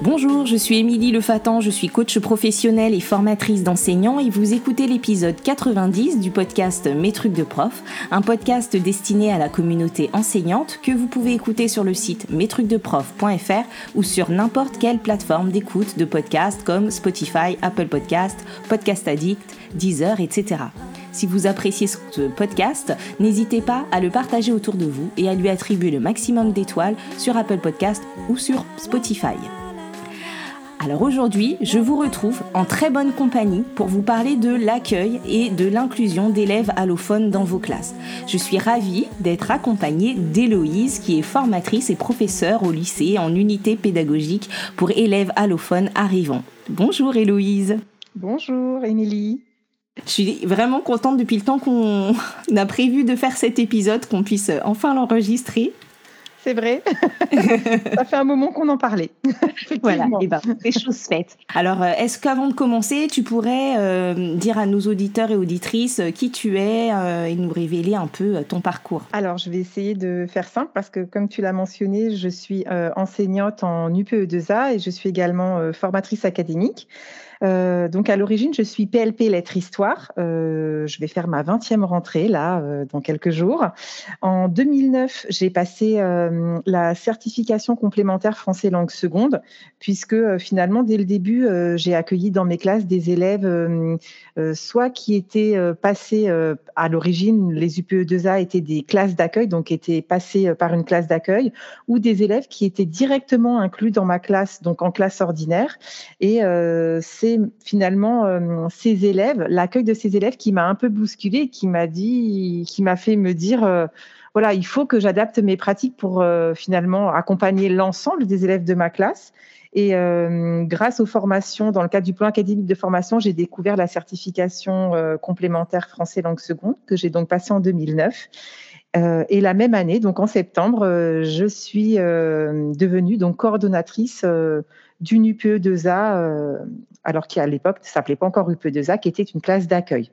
Bonjour, je suis Émilie Lefatan, je suis coach professionnelle et formatrice d'enseignants et vous écoutez l'épisode 90 du podcast Mes trucs de prof, un podcast destiné à la communauté enseignante que vous pouvez écouter sur le site mestrucsdeprof.fr ou sur n'importe quelle plateforme d'écoute de podcasts comme Spotify, Apple Podcast, Podcast Addict, Deezer, etc. Si vous appréciez ce podcast, n'hésitez pas à le partager autour de vous et à lui attribuer le maximum d'étoiles sur Apple Podcast ou sur Spotify. Alors aujourd'hui, je vous retrouve en très bonne compagnie pour vous parler de l'accueil et de l'inclusion d'élèves allophones dans vos classes. Je suis ravie d'être accompagnée d'Héloïse qui est formatrice et professeure au lycée en unité pédagogique pour élèves allophones arrivants. Bonjour Héloïse. Bonjour Émilie. Je suis vraiment contente depuis le temps qu'on a prévu de faire cet épisode, qu'on puisse enfin l'enregistrer c'est vrai. ça fait un moment qu'on en parlait. voilà, et eh ben, c'est chose faite. Alors, euh, est-ce qu'avant de commencer, tu pourrais euh, dire à nos auditeurs et auditrices euh, qui tu es et nous révéler un peu ton parcours? Alors, je vais essayer de faire simple parce que, comme tu l'as mentionné, je suis enseignante en UPE2A et je suis également formatrice académique. Euh, donc à l'origine, je suis PLP lettres histoire. Euh, je vais faire ma 20e rentrée là euh, dans quelques jours. En 2009, j'ai passé la certification complémentaire français langue seconde puisque finalement dès le début, j'ai accueilli dans mes classes des élèves soit qui étaient passés à l'origine, les UPE2A étaient des classes d'accueil, donc étaient passés par une classe d'accueil, ou des élèves qui étaient directement inclus dans ma classe, donc en classe ordinaire. Et c'est finalement euh, élèves, l'accueil de ces élèves qui m'a un peu bousculé, qui m'a dit, qui m'a fait me dire, euh, voilà, il faut que j'adapte mes pratiques pour euh, finalement accompagner l'ensemble des élèves de ma classe. Et grâce aux formations, dans le cadre du plan académique de formation, j'ai découvert la certification complémentaire français langue seconde que j'ai donc passée en 2009. et la même année, donc en septembre, je suis devenue donc coordonnatrice d'une UPE2A, euh, alors qu'à l'époque ne s'appelait pas encore UPE2A, qui était une classe d'accueil.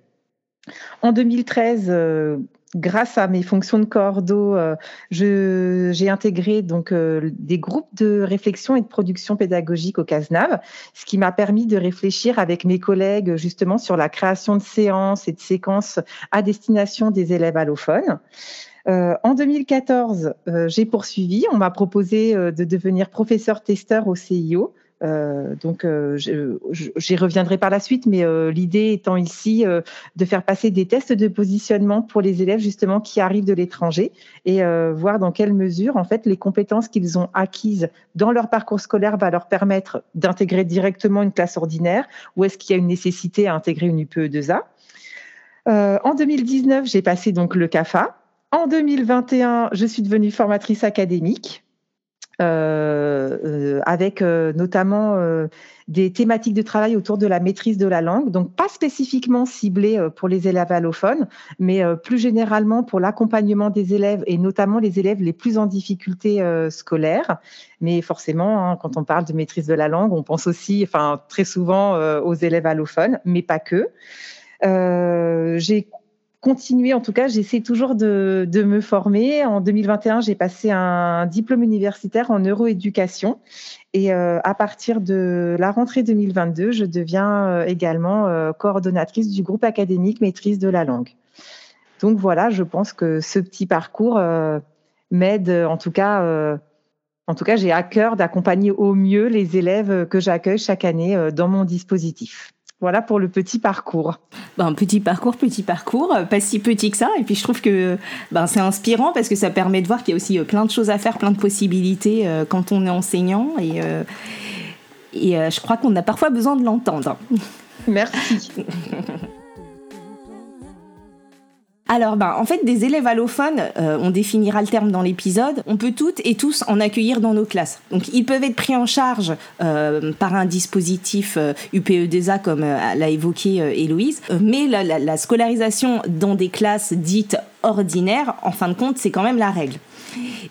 En 2013, euh, grâce à mes fonctions de cordeau, euh, j'ai intégré donc des groupes de réflexion et de production pédagogique au CASNAV, ce qui m'a permis de réfléchir avec mes collègues justement sur la création de séances et de séquences à destination des élèves allophones. En 2014, j'ai poursuivi. On m'a proposé de devenir professeur testeur au CIO. Euh, donc, euh, j'y reviendrai par la suite, mais euh, l'idée étant ici de faire passer des tests de positionnement pour les élèves justement qui arrivent de l'étranger et voir dans quelle mesure en fait les compétences qu'ils ont acquises dans leur parcours scolaire va leur permettre d'intégrer directement une classe ordinaire ou est-ce qu'il y a une nécessité à intégrer une UPE2A. en 2019, j'ai passé donc le CAFA. En 2021, je suis devenue formatrice académique. Euh, euh, avec euh, notamment des thématiques de travail autour de la maîtrise de la langue, donc pas spécifiquement ciblées pour les élèves allophones, mais plus généralement pour l'accompagnement des élèves et notamment les élèves les plus en difficulté scolaire. Mais forcément, hein, quand on parle de maîtrise de la langue, on pense aussi, enfin très souvent aux élèves allophones, mais pas que. J'ai continuer. En tout cas, j'essaie toujours de, me former. En 2021, j'ai passé un diplôme universitaire en neuroéducation. Et euh, à partir de la rentrée 2022, je deviens euh, également euh, coordonnatrice du groupe académique maîtrise de la langue. Donc voilà, je pense que ce petit parcours m'aide, en tout cas, en tout cas, j'ai à cœur d'accompagner au mieux les élèves que j'accueille chaque année dans mon dispositif. Voilà pour le petit parcours. Ben, petit parcours, petit parcours, euh, pas si petit que ça. Et puis je trouve que ben, c'est inspirant parce que ça permet de voir qu'il y a aussi euh, plein de choses à faire, plein de possibilités euh, quand on est enseignant. Et, et je crois qu'on a parfois besoin de l'entendre. Merci. Alors, ben, en fait, des élèves allophones, euh, on définira le terme dans l'épisode, on peut toutes et tous en accueillir dans nos classes. Donc, ils peuvent être pris en charge euh, par un dispositif euh, UPE2A, comme l'a évoqué Héloïse, mais la, la, scolarisation dans des classes dites ordinaires, en fin de compte, c'est quand même la règle.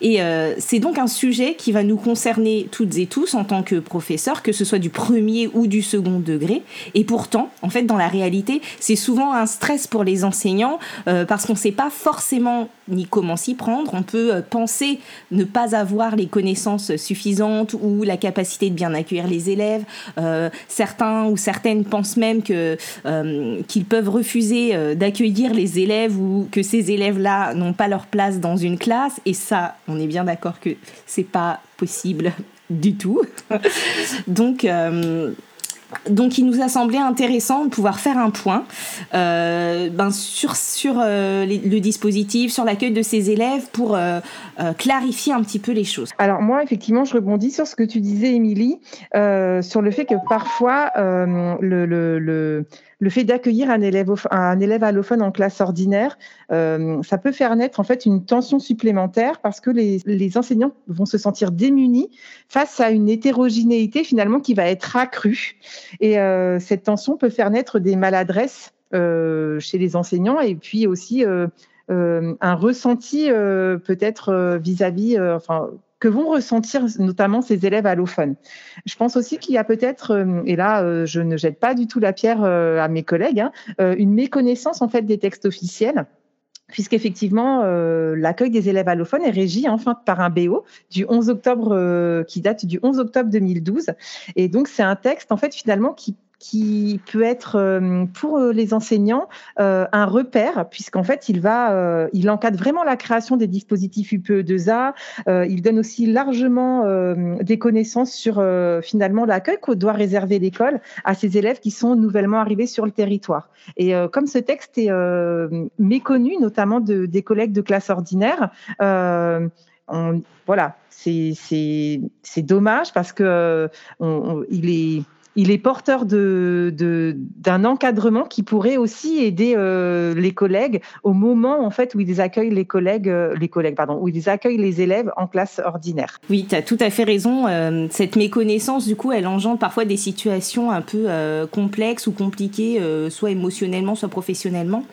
Et euh, c'est donc un sujet qui va nous concerner toutes et tous en tant que professeurs, que ce soit du premier ou du second degré. Et pourtant, en fait, dans la réalité, c'est souvent un stress pour les enseignants euh, parce qu'on ne sait pas forcément ni comment s'y prendre. On peut euh, penser ne pas avoir les connaissances suffisantes ou la capacité de bien accueillir les élèves. certains ou certaines pensent même que qu'ils peuvent refuser d'accueillir les élèves ou que ces élèves-là n'ont pas leur place dans une classe. Et ça, on est bien d'accord que c'est pas possible du tout. Donc, euh, donc il nous a semblé intéressant de pouvoir faire un point euh, ben, sur, sur euh, le dispositif, sur l'accueil de ces élèves pour euh, clarifier un petit peu les choses. Alors moi, effectivement, je rebondis sur ce que tu disais, Émilie, sur le fait que parfois le, le, le, le, fait d'accueillir un élève, un élève allophone en classe ordinaire, ça peut faire naître en fait une tension supplémentaire parce que les, les enseignants vont se sentir démunis face à une hétérogénéité finalement qui va être accrue. Et euh, cette tension peut faire naître des maladresses euh, chez les enseignants et puis aussi euh, un ressenti peut-être vis-à-vis, enfin, que vont ressentir notamment ces élèves allophones. Je pense aussi qu'il y a peut-être, et là je ne jette pas du tout la pierre à mes collègues, hein, une méconnaissance en fait des textes officiels puisqu'effectivement, euh, l'accueil des élèves allophones est régi enfin par un BO du 11 octobre, qui date du 11 octobre 2012. Et donc, c'est un texte, en fait, finalement, qui qui peut être euh, pour euh, les enseignants euh, un repère, puisqu'en fait, il va, il encadre vraiment la création des dispositifs UPE2A. il donne aussi largement des connaissances sur finalement l'accueil que doit réserver l'école à ces élèves qui sont nouvellement arrivés sur le territoire. Et comme ce texte est méconnu, notamment de, des collègues de classe ordinaire, on, voilà, c'est dommage parce que il est il est porteur de, d'un encadrement qui pourrait aussi aider euh, les collègues au moment en fait où ils accueillent les collègues, euh, les collègues pardon, où ils accueillent les élèves en classe ordinaire. Oui, tu as tout à fait raison. Euh, cette méconnaissance, du coup, elle engendre parfois des situations un peu complexes ou compliquées, soit émotionnellement, soit professionnellement.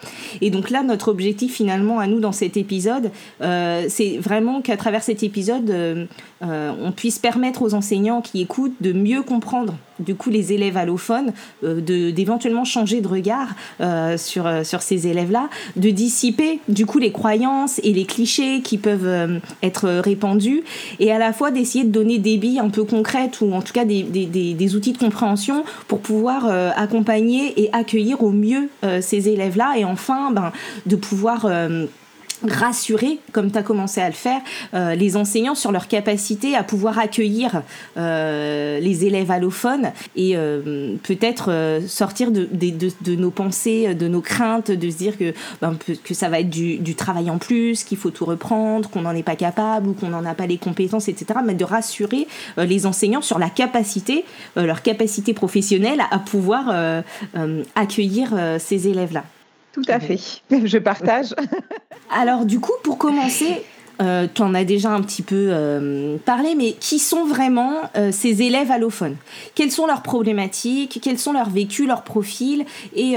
Et donc là, notre objectif finalement à nous dans cet épisode, c'est vraiment qu'à travers cet épisode, on puisse permettre aux enseignants qui écoutent de mieux comprendre du coup les élèves allophones, euh, d'éventuellement changer de regard euh, sur, euh, sur ces élèves-là, de dissiper du coup les croyances et les clichés qui peuvent être répandus, et à la fois d'essayer de donner des billes un peu concrètes ou en tout cas des, des, des, outils de compréhension pour pouvoir accompagner et accueillir au mieux ces élèves-là, et enfin ben, de pouvoir rassurer, comme tu as commencé à le faire, euh, les enseignants sur leur capacité à pouvoir accueillir euh, les élèves allophones et euh, peut-être sortir de, de, nos pensées, de nos craintes, de se dire que, ben, que ça va être du, du travail en plus, qu'il faut tout reprendre, qu'on n'en est pas capable ou qu'on n'en a pas les compétences, etc. Mais de rassurer les enseignants sur la capacité, leur capacité professionnelle à pouvoir accueillir ces élèves-là. Tout à fait, je partage. Alors du coup, pour commencer, euh, tu en as déjà un petit peu euh, parlé, mais qui sont vraiment euh, ces élèves allophones? Quelles sont leurs problématiques? Quels sont leurs vécus, leurs profils? Et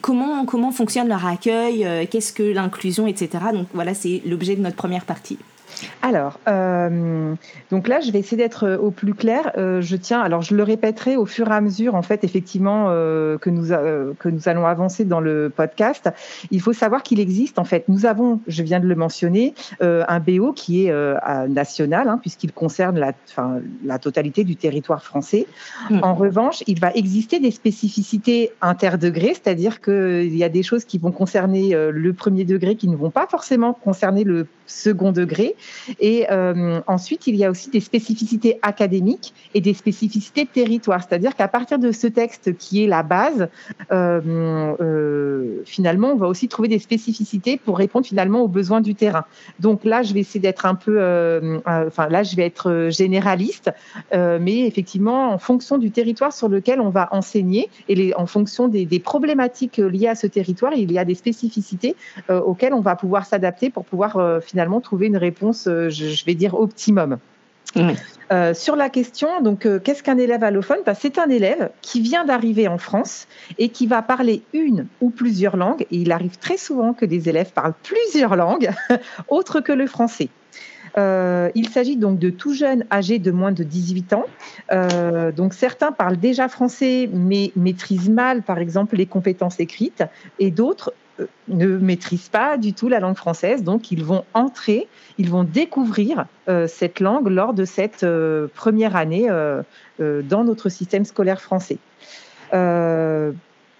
comment, comment fonctionne leur accueil? Qu'est-ce que l'inclusion, etc. Donc voilà, c'est l'objet de notre première partie. Alors, euh, donc là, je vais essayer d'être euh, au plus clair. Euh, je tiens, alors je le répéterai au fur et à mesure, en fait, effectivement, que nous que nous allons avancer dans le podcast. Il faut savoir qu'il existe, en fait, nous avons, je viens de le mentionner, un BO qui est national, hein, puisqu'il concerne la totalité du territoire français. Hmm. En revanche, il va exister des spécificités interdegrés, c'est-à-dire qu'il y a des choses qui vont concerner le premier degré qui ne vont pas forcément concerner le second degré. Et euh, ensuite, il y a aussi des spécificités académiques et des spécificités territoires. C'est-à-dire qu'à partir de ce texte qui est la base, euh, euh, finalement, on va aussi trouver des spécificités pour répondre finalement aux besoins du terrain. Donc là, je vais essayer d'être un peu, enfin là, je vais être généraliste, mais effectivement, en fonction du territoire sur lequel on va enseigner et en fonction des, problématiques liées à ce territoire, il y a des spécificités auxquelles on va pouvoir s'adapter pour pouvoir finalement trouver une réponse, je vais dire, optimum. sur la question, donc, qu'est-ce qu'un élève allophone? Bah, C'est un élève qui vient d'arriver en France et qui va parler une ou plusieurs langues. Et il arrive très souvent que des élèves parlent plusieurs langues autres que le français. Euh, il s'agit donc de tout jeunes âgés de moins de 18 ans. Euh, donc certains parlent déjà français mais maîtrisent mal, par exemple, les compétences écrites, et d'autres euh, ne maîtrisent pas du tout la langue française. Donc ils vont entrer, ils vont découvrir cette langue lors de cette première année dans notre système scolaire français.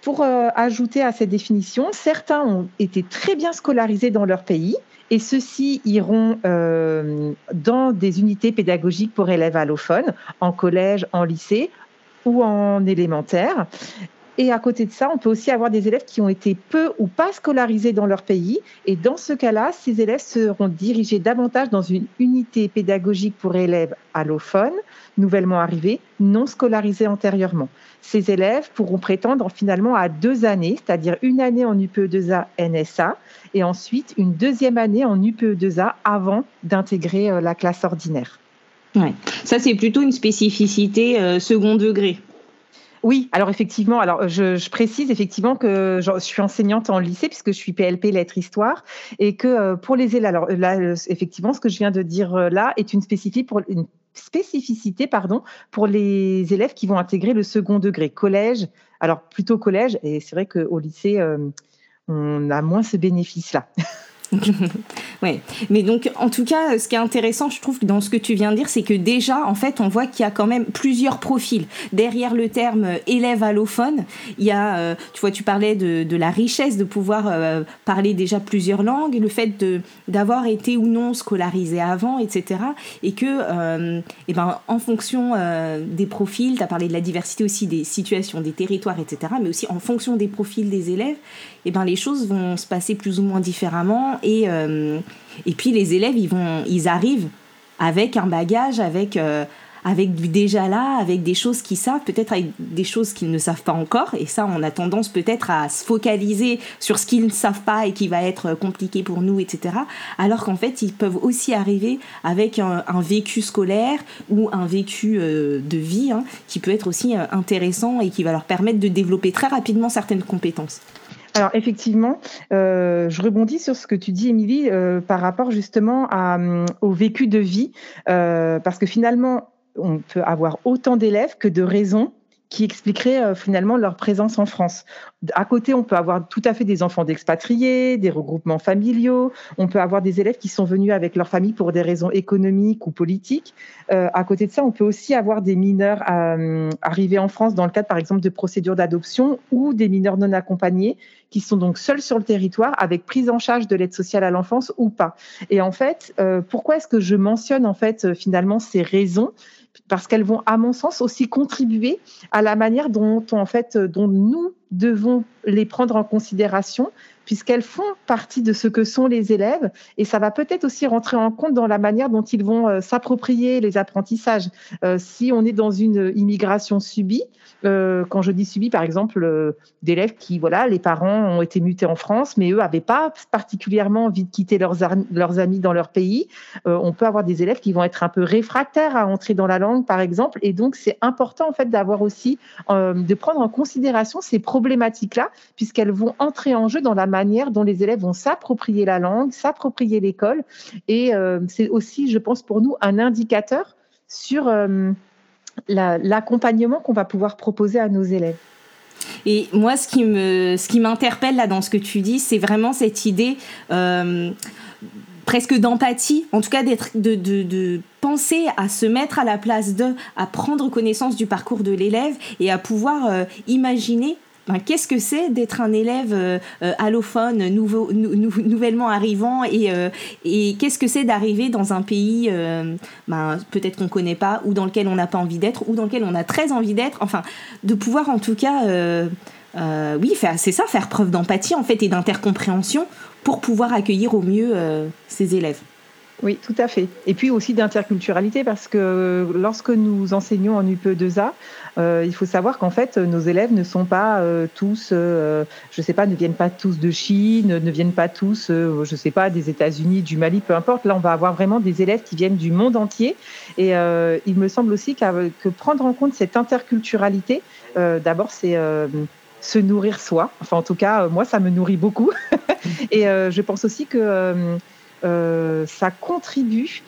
pour ajouter à cette définition, certains ont été très bien scolarisés dans leur pays et ceux-ci iront euh, dans des unités pédagogiques pour élèves allophones, en collège, en lycée ou en élémentaire. Et à côté de ça, on peut aussi avoir des élèves qui ont été peu ou pas scolarisés dans leur pays. Et dans ce cas-là, ces élèves seront dirigés davantage dans une unité pédagogique pour élèves allophones, nouvellement arrivés, non scolarisés antérieurement. Ces élèves pourront prétendre finalement à deux années, c'est-à-dire une année en UPE2A NSA et ensuite une deuxième année en UPE2A avant d'intégrer euh, la classe ordinaire. Ouais. Ça, c'est plutôt une spécificité euh, second degré. Oui, alors effectivement, alors je, précise effectivement que je, suis enseignante en lycée puisque je suis PLP lettres histoire et que euh, pour les élèves, alors là effectivement ce que je viens de dire là est une spécificité pour une spécificité pardon pour les élèves qui vont intégrer le second degré collège, alors plutôt collège et c'est vrai qu'au lycée on a moins ce bénéfice-là. ouais. Mais donc, en tout cas, ce qui est intéressant, je trouve, dans ce que tu viens de dire, c'est que déjà, en fait, on voit qu'il y a quand même plusieurs profils. Derrière le terme euh, élève allophone, il y a, euh, tu vois, tu parlais de, la richesse de pouvoir euh, parler déjà plusieurs langues, le fait d'avoir été ou non scolarisé avant, etc. Et que, et eh ben, en fonction des profils, tu as parlé de la diversité aussi des situations, des territoires, etc. Mais aussi en fonction des profils des élèves, eh ben, les choses vont se passer plus ou moins différemment et, euh, et puis les élèves, ils, vont, ils arrivent avec un bagage, avec, euh, avec du déjà là, avec des choses qu'ils savent, peut-être avec des choses qu'ils ne savent pas encore. Et ça, on a tendance peut-être à se focaliser sur ce qu'ils ne savent pas et qui va être compliqué pour nous, etc. Alors qu'en fait, ils peuvent aussi arriver avec un, vécu scolaire ou un vécu euh, de vie hein, qui peut être aussi intéressant et qui va leur permettre de développer très rapidement certaines compétences. Alors effectivement, euh, je rebondis sur ce que tu dis, Émilie, euh, par rapport justement à, euh, au vécu de vie, parce que finalement, on peut avoir autant d'élèves que de raisons qui expliquerait euh, finalement leur présence en France. À côté, on peut avoir tout à fait des enfants d'expatriés, des regroupements familiaux, on peut avoir des élèves qui sont venus avec leur famille pour des raisons économiques ou politiques. Euh, à côté de ça, on peut aussi avoir des mineurs euh, arrivés en France dans le cadre, par exemple, de procédures d'adoption ou des mineurs non accompagnés qui sont donc seuls sur le territoire avec prise en charge de l'aide sociale à l'enfance ou pas. Et en fait, pourquoi est-ce que je mentionne en fait finalement ces raisons? Parce qu'elles vont, à mon sens, aussi contribuer à la manière dont, en fait, dont nous devons les prendre en considération puisqu'elles font partie de ce que sont les élèves et ça va peut-être aussi rentrer en compte dans la manière dont ils vont euh, s'approprier les apprentissages. Euh, si on est dans une immigration subie, euh, quand je dis subie, par exemple, d'élèves qui, voilà, les parents ont été mutés en France, mais eux n'avaient pas particulièrement envie de quitter leurs, leurs amis dans leur pays, on peut avoir des élèves qui vont être un peu réfractaires à entrer dans la langue, par exemple, et donc c'est important en fait d'avoir aussi, de prendre en considération ces problématiques-là, puisqu'elles vont entrer en jeu dans la manière dont les élèves vont s'approprier la langue, s'approprier l'école. Et euh, c'est aussi, je pense, pour nous, un indicateur sur euh, l'accompagnement qu'on va pouvoir proposer à nos élèves. Et moi, ce qui me, ce qui m'interpelle là dans ce que tu dis, c'est vraiment cette idée euh, presque d'empathie, en tout cas d'être, de, de, penser à se mettre à la place de, à prendre connaissance du parcours de l'élève et à pouvoir imaginer ben, qu'est-ce que c'est d'être un élève euh, euh, allophone nouvellement arrivant et, euh, et qu'est-ce que c'est d'arriver dans un pays ben, peut-être qu'on ne connaît pas ou dans lequel on n'a pas envie d'être ou dans lequel on a très envie d'être. Enfin, de pouvoir en tout cas, oui, c'est ça, faire preuve d'empathie en fait et d'intercompréhension pour pouvoir accueillir au mieux ces élèves. Oui, tout à fait. Et puis aussi d'interculturalité parce que lorsque nous enseignons en UPE2A, euh, il faut savoir qu'en fait, nos élèves ne sont pas euh, tous, euh, je sais pas, ne viennent pas tous de Chine, ne viennent pas tous, je sais pas, des États-Unis, du Mali, peu importe. Là, on va avoir vraiment des élèves qui viennent du monde entier. Et il me semble aussi que prendre en compte cette interculturalité, d'abord, c'est se nourrir soi. Enfin, en tout cas, moi, ça me nourrit beaucoup. et je pense aussi que ça contribue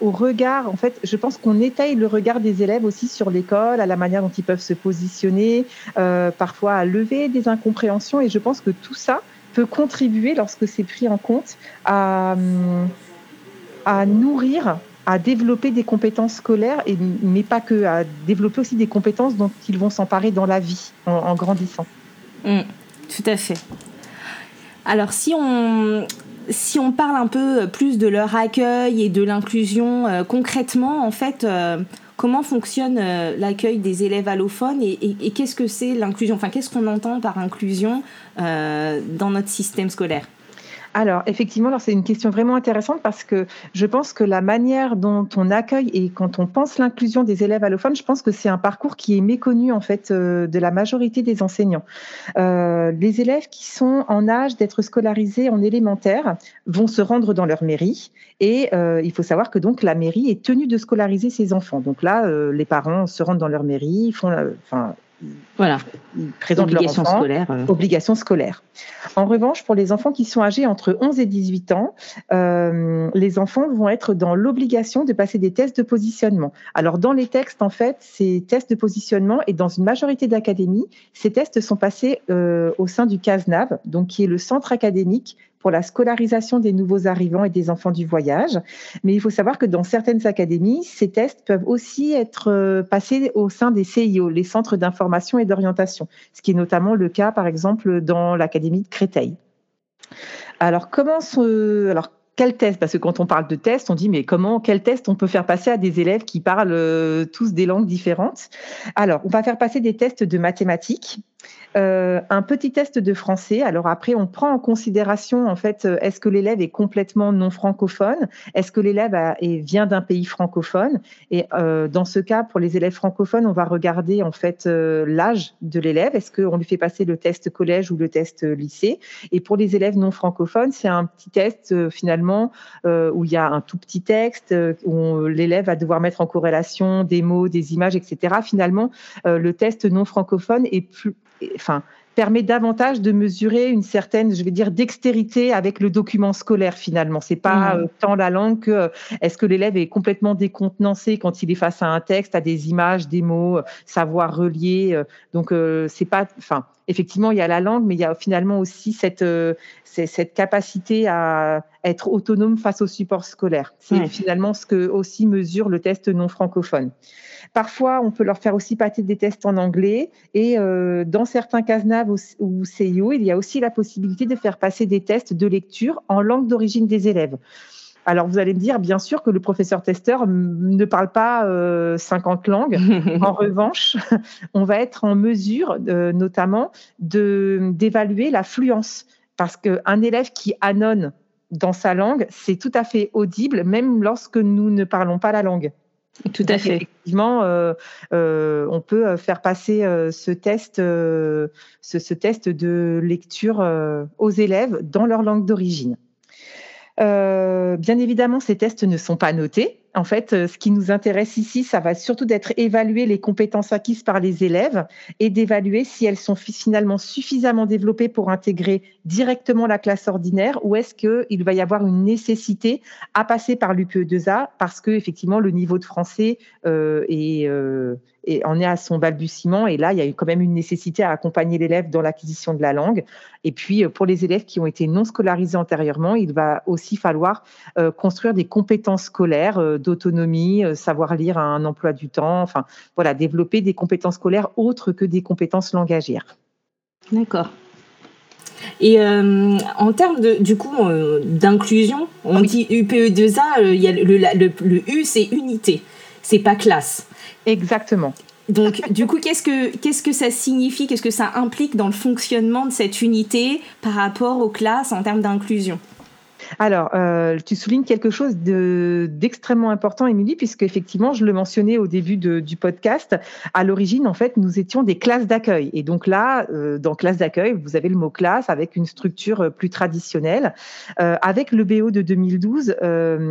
au regard. En fait, je pense qu'on étaye le regard des élèves aussi sur l'école, à la manière dont ils peuvent se positionner, euh, parfois à lever des incompréhensions. Et je pense que tout ça peut contribuer, lorsque c'est pris en compte, à, nourrir à développer des compétences scolaires, et, mais pas que, à développer aussi des compétences dont ils vont s'emparer dans la vie en, grandissant. Mmh, tout à fait. Alors si on, si on parle un peu plus de leur accueil et de l'inclusion euh, concrètement, en fait, euh, comment fonctionne euh, l'accueil des élèves allophones et qu'est-ce que c'est l'inclusion? Enfin, qu'est-ce qu'on entend par inclusion dans notre système scolaire? Alors, effectivement, c'est une question vraiment intéressante parce que je pense que la manière dont on accueille et quand on pense l'inclusion des élèves allophones, je pense que c'est un parcours qui est méconnu en fait euh, de la majorité des enseignants. Euh, les élèves qui sont en âge d'être scolarisés en élémentaire vont se rendre dans leur mairie et euh, il faut savoir que donc la mairie est tenue de scolariser ses enfants. Donc là, les parents se rendent dans leur mairie, font, enfin, voilà. Ils présentent obligation scolaire. Euh. Obligation scolaire. En revanche, pour les enfants qui sont âgés entre 11 et 18 ans, euh, les enfants vont être dans l'obligation de passer des tests de positionnement. Alors, dans les textes, en fait, ces tests de positionnement et dans une majorité d'académies, ces tests sont passés euh, au sein du CASNAV, donc qui est le centre académique pour la scolarisation des nouveaux arrivants et des enfants du voyage. Mais il faut savoir que dans certaines académies, ces tests peuvent aussi être euh, passés au sein des CIO, les centres d'information et d'orientation, ce qui est notamment le cas, par exemple, dans l'académie de Créteil. Alors, comment se... Alors, quel test Parce que quand on parle de test, on dit mais comment, quel test on peut faire passer à des élèves qui parlent euh, tous des langues différentes? Alors, on va faire passer des tests de mathématiques, euh, un petit test de français. Alors après, on prend en considération en fait, euh, est-ce que l'élève est complètement non francophone? Est-ce que l'élève vient d'un pays francophone? Et euh, dans ce cas, pour les élèves francophones, on va regarder en fait l'âge de l'élève. Est-ce qu'on lui fait passer le test collège ou le test lycée? Et pour les élèves non francophones, c'est un petit test finalement où il y a un tout petit texte où l'élève va devoir mettre en corrélation des mots, des images, etc. Finalement, le test non francophone est plus enfin, permet davantage de mesurer une certaine, je vais dire, dextérité avec le document scolaire finalement. C'est pas mmh. euh, tant la langue que euh, est-ce que l'élève est complètement décontenancé quand il est face à un texte, à des images, des mots, euh, savoir relier. donc c'est pas, enfin, effectivement il y a la langue, mais il y a finalement aussi cette cette capacité à être autonome face au support scolaire. C'est finalement ce que aussi mesure le test non francophone. Parfois, on peut leur faire aussi passer des tests en anglais. Et euh, dans certains Ou, CIO, il y a aussi la possibilité de faire passer des tests de lecture en langue d'origine des élèves. Alors, vous allez me dire, bien sûr, que le professeur testeur ne parle pas 50 euh, langues. en revanche, on va être en mesure, euh, notamment, d'évaluer la fluence. Parce qu'un élève qui annonce dans sa langue, c'est tout à fait audible, même lorsque nous ne parlons pas la langue. Tout à fait. Effectivement, euh, euh, on peut euh, faire passer ce test, ce, test de lecture aux élèves dans leur langue d'origine. bien évidemment, ces tests ne sont pas notés. En fait, euh, ce qui nous intéresse ici, ça va surtout d'être évaluer les compétences acquises par les élèves et d'évaluer si elles sont finalement suffisamment développées pour intégrer directement la classe ordinaire ou est-ce qu'il va y avoir une nécessité à passer par l'UPE2A parce que effectivement le niveau de français euh, est, euh, et en est à son balbutiement. Et là, il y a eu quand même une nécessité à accompagner l'élève dans l'acquisition de la langue. Et puis, pour les élèves qui ont été non scolarisés antérieurement, il va aussi falloir construire des compétences scolaires d'autonomie, euh, savoir lire un emploi du temps, enfin voilà, développer des compétences scolaires autres que des compétences langagières. D'accord. Et euh, en termes de, du coup euh, d'inclusion, on dit UPE2A, il y a le, U c'est unité, c'est pas classe. Exactement. Donc, du coup, qu'est-ce que, qu'est-ce que ça signifie, qu'est-ce que ça implique dans le fonctionnement de cette unité par rapport aux classes en termes d'inclusion? Alors, euh, tu soulignes quelque chose d'extrêmement important, Émilie, puisque effectivement, je le mentionnais au début du podcast. À l'origine, en fait, nous étions des classes d'accueil. Et donc là, euh, dans classe d'accueil, vous avez le mot classe avec une structure euh, plus traditionnelle. avec le BO de 2012,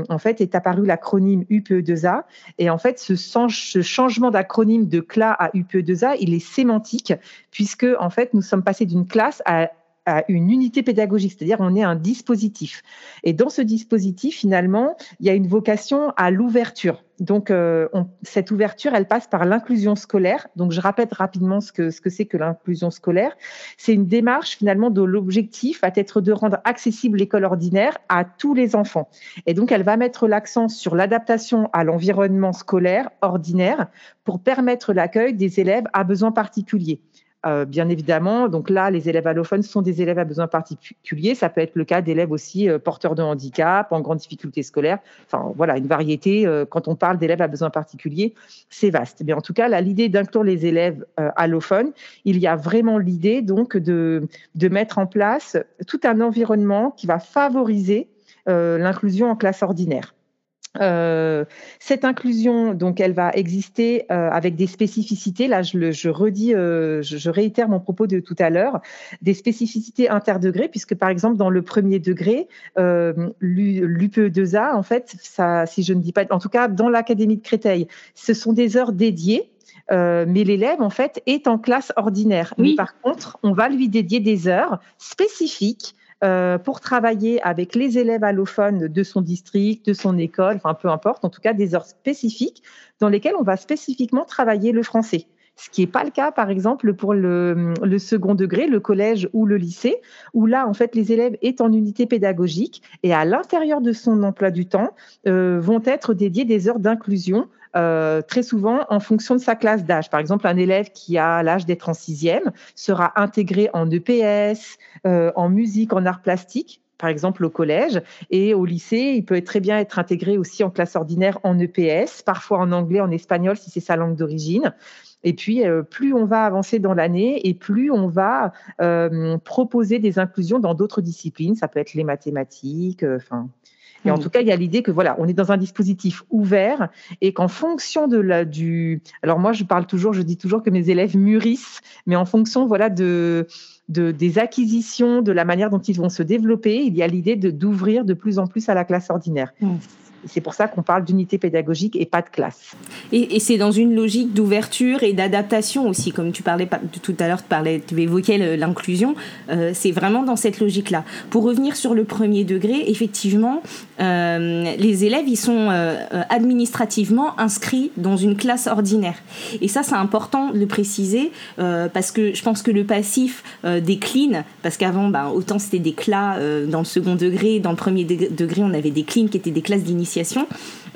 en fait, est apparu l'acronyme UPE2A. Et en fait, ce, ce changement d'acronyme de CLA à UPE2A, il est sémantique, puisque en fait, nous sommes passés d'une classe à à une unité pédagogique, c'est-à-dire on est un dispositif. Et dans ce dispositif, finalement, il y a une vocation à l'ouverture. Donc, euh, cette ouverture, elle passe par l'inclusion scolaire. Donc, je répète rapidement ce que ce que c'est que l'inclusion scolaire. C'est une démarche finalement dont l'objectif va être de rendre accessible l'école ordinaire à tous les enfants. Et donc, elle va mettre l'accent sur l'adaptation à l'environnement scolaire ordinaire pour permettre l'accueil des élèves à besoins particuliers. Euh, bien évidemment, donc là, les élèves allophones sont des élèves à besoins particuliers. Ça peut être le cas d'élèves aussi euh, porteurs de handicap, en grande difficulté scolaire. Enfin, voilà, une variété. Euh, quand on parle d'élèves à besoins particuliers, c'est vaste. Mais en tout cas, l'idée d'inclure les élèves allophones, il y a vraiment l'idée donc de, de mettre en place tout un environnement qui va favoriser l'inclusion en classe ordinaire. Euh, cette inclusion, donc, elle va exister euh, avec des spécificités. Là, je, le, je redis, euh, je, réitère mon propos de tout à l'heure, des spécificités interdegrés, puisque par exemple dans le premier degré, l'UPE2A, en fait, ça, si je ne dis pas, en tout cas dans l'académie de Créteil, ce sont des heures dédiées. mais l'élève, en fait, est en classe ordinaire. Oui. par contre, on va lui dédier des heures spécifiques euh, pour travailler avec les élèves allophones de son district, de son école, enfin peu importe, en tout cas des heures spécifiques dans lesquelles on va spécifiquement travailler le français. Ce qui n'est pas le cas, par exemple, pour le, second degré, le collège ou le lycée, où là, en fait, les élèves est en unité pédagogique et à l'intérieur de son emploi du temps euh, vont être dédiées des heures d'inclusion euh, très souvent en fonction de sa classe d'âge. Par exemple, un élève qui a l'âge d'être en sixième sera intégré en EPS, euh, en musique, en art plastique par exemple au collège et au lycée, il peut très bien être intégré aussi en classe ordinaire en EPS, parfois en anglais, en espagnol si c'est sa langue d'origine. Et puis, euh, plus on va avancer dans l'année et plus on va proposer des inclusions dans d'autres disciplines. Ça peut être les mathématiques, enfin, et en mm. tout cas, il y a l'idée que voilà, on est dans un dispositif ouvert et qu'en fonction de la du, alors moi je parle toujours, je dis toujours que mes élèves mûrissent, mais en fonction voilà de, de des acquisitions, de la manière dont ils vont se développer, il y a l'idée de d'ouvrir de plus en plus à la classe ordinaire. Mm. C'est pour ça qu'on parle d'unité pédagogique et pas de classe. Et, c'est dans une logique d'ouverture et d'adaptation aussi, comme tu parlais tout à l'heure, tu, évoquais l'inclusion. Euh, c'est vraiment dans cette logique-là. Pour revenir sur le premier degré, effectivement, euh, les élèves ils sont euh, administrativement inscrits dans une classe ordinaire. Et ça, c'est important de le préciser parce que je pense que le passif décline parce qu'avant, bah, autant c'était des clas dans le second degré, dans le premier degré, on avait des cleans qui étaient des classes d'initiation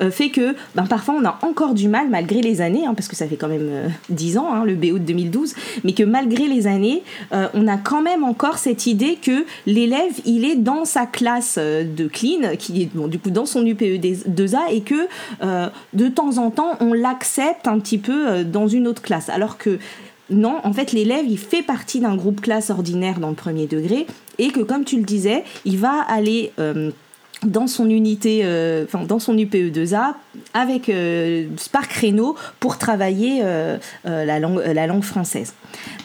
euh, fait que ben, parfois on a encore du mal, malgré les années, hein, parce que ça fait quand même euh, dix 10 ans, hein, le BO de 2012, mais que malgré les années, euh, on a quand même encore cette idée que l'élève, il est dans sa classe de clean, qui est bon, du coup dans son UPE 2A, et que de temps en temps, on l'accepte un petit peu dans une autre classe. Alors que non, en fait, l'élève, il fait partie d'un groupe classe ordinaire dans le premier degré, et que, comme tu le disais, il va aller dans son unité, euh, enfin dans son UPE2A, avec euh, Spark Reno pour travailler euh, la, langue, la langue française.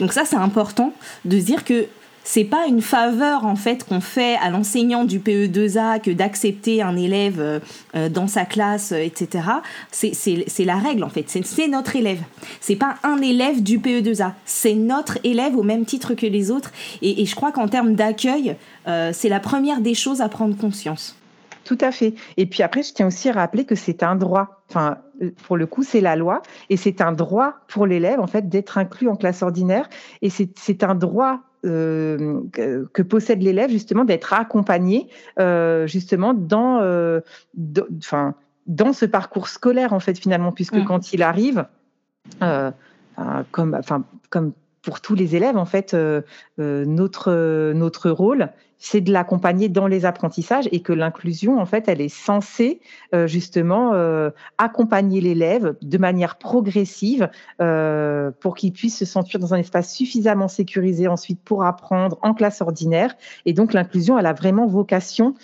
Donc ça, c'est important de dire que c'est pas une faveur en fait qu'on fait à l'enseignant du PE2A que d'accepter un élève dans sa classe, etc. C'est la règle en fait. C'est notre élève. C'est pas un élève du PE2A. C'est notre élève au même titre que les autres. Et je crois qu'en termes d'accueil, c'est la première des choses à prendre conscience. Tout à fait. Et puis après, je tiens aussi à rappeler que c'est un droit. Enfin, pour le coup, c'est la loi et c'est un droit pour l'élève en fait d'être inclus en classe ordinaire et c'est un droit euh, que, possède l'élève justement d'être accompagné euh, justement dans, euh, enfin, dans ce parcours scolaire en fait finalement puisque mmh. quand il arrive, comme, enfin, comme pour tous les élèves, en fait, euh, notre, notre rôle, c'est de l'accompagner dans les apprentissages et que l'inclusion, en fait, elle est censée justement accompagner l'élève de manière progressive pour qu'il puisse se sentir dans un espace suffisamment sécurisé ensuite pour apprendre en classe ordinaire. Et donc, l'inclusion, elle a vraiment vocation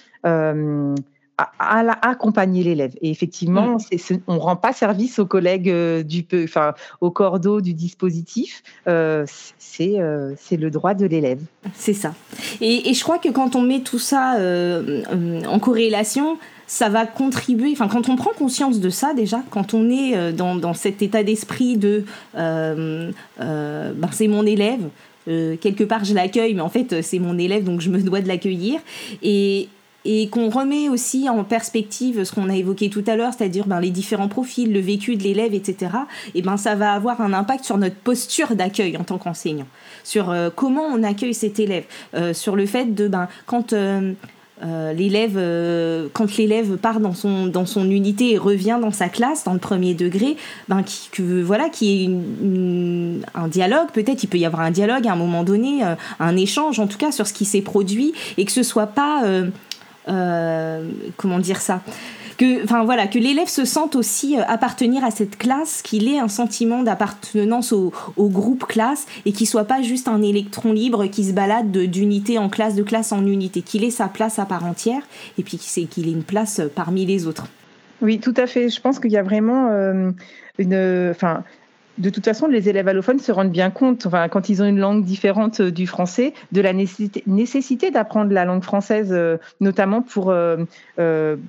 à, accompagner l'élève. Et effectivement, mm. on ne rend pas service aux collègues euh, du, enfin, au cordeau du dispositif. Euh, euh, c'est le droit de l'élève. C'est ça. Et, je crois que quand on met tout ça en corrélation, ça va contribuer, enfin quand on prend conscience de ça déjà, quand on est dans, cet état d'esprit de ben, c'est mon élève, quelque part je l'accueille, mais en fait c'est mon élève donc je me dois de l'accueillir. Et, et qu'on remet aussi en perspective ce qu'on a évoqué tout à l'heure, c'est-à-dire ben, les différents profils, le vécu de l'élève, etc., et ben, ça va avoir un impact sur notre posture d'accueil en tant qu'enseignant, sur euh, comment on accueille cet élève, euh, sur le fait de, ben, quand... Euh, l'élève, quand l'élève part dans son, dans son unité et revient dans sa classe, dans le premier degré, ben, qui, que, voilà, qui est un dialogue, peut-être il peut y avoir un dialogue à un moment donné, un échange en tout cas sur ce qui s'est produit, et que ce soit pas euh, comment dire ça? Que, enfin voilà, que l'élève se sente aussi euh, appartenir à cette classe, qu'il ait un sentiment d'appartenance au, groupe classe et qu'il soit pas juste un électron libre qui se balade d'unité en classe, de classe en unité, qu'il ait sa place à part entière et puis qu'il ait une place parmi les autres. Oui, tout à fait. Je pense qu'il y a vraiment euh, une, enfin, de toute façon, les élèves allophones se rendent bien compte, enfin, quand ils ont une langue différente euh, du français, de la nécessité, d'apprendre la langue française, euh, notamment pour, euh,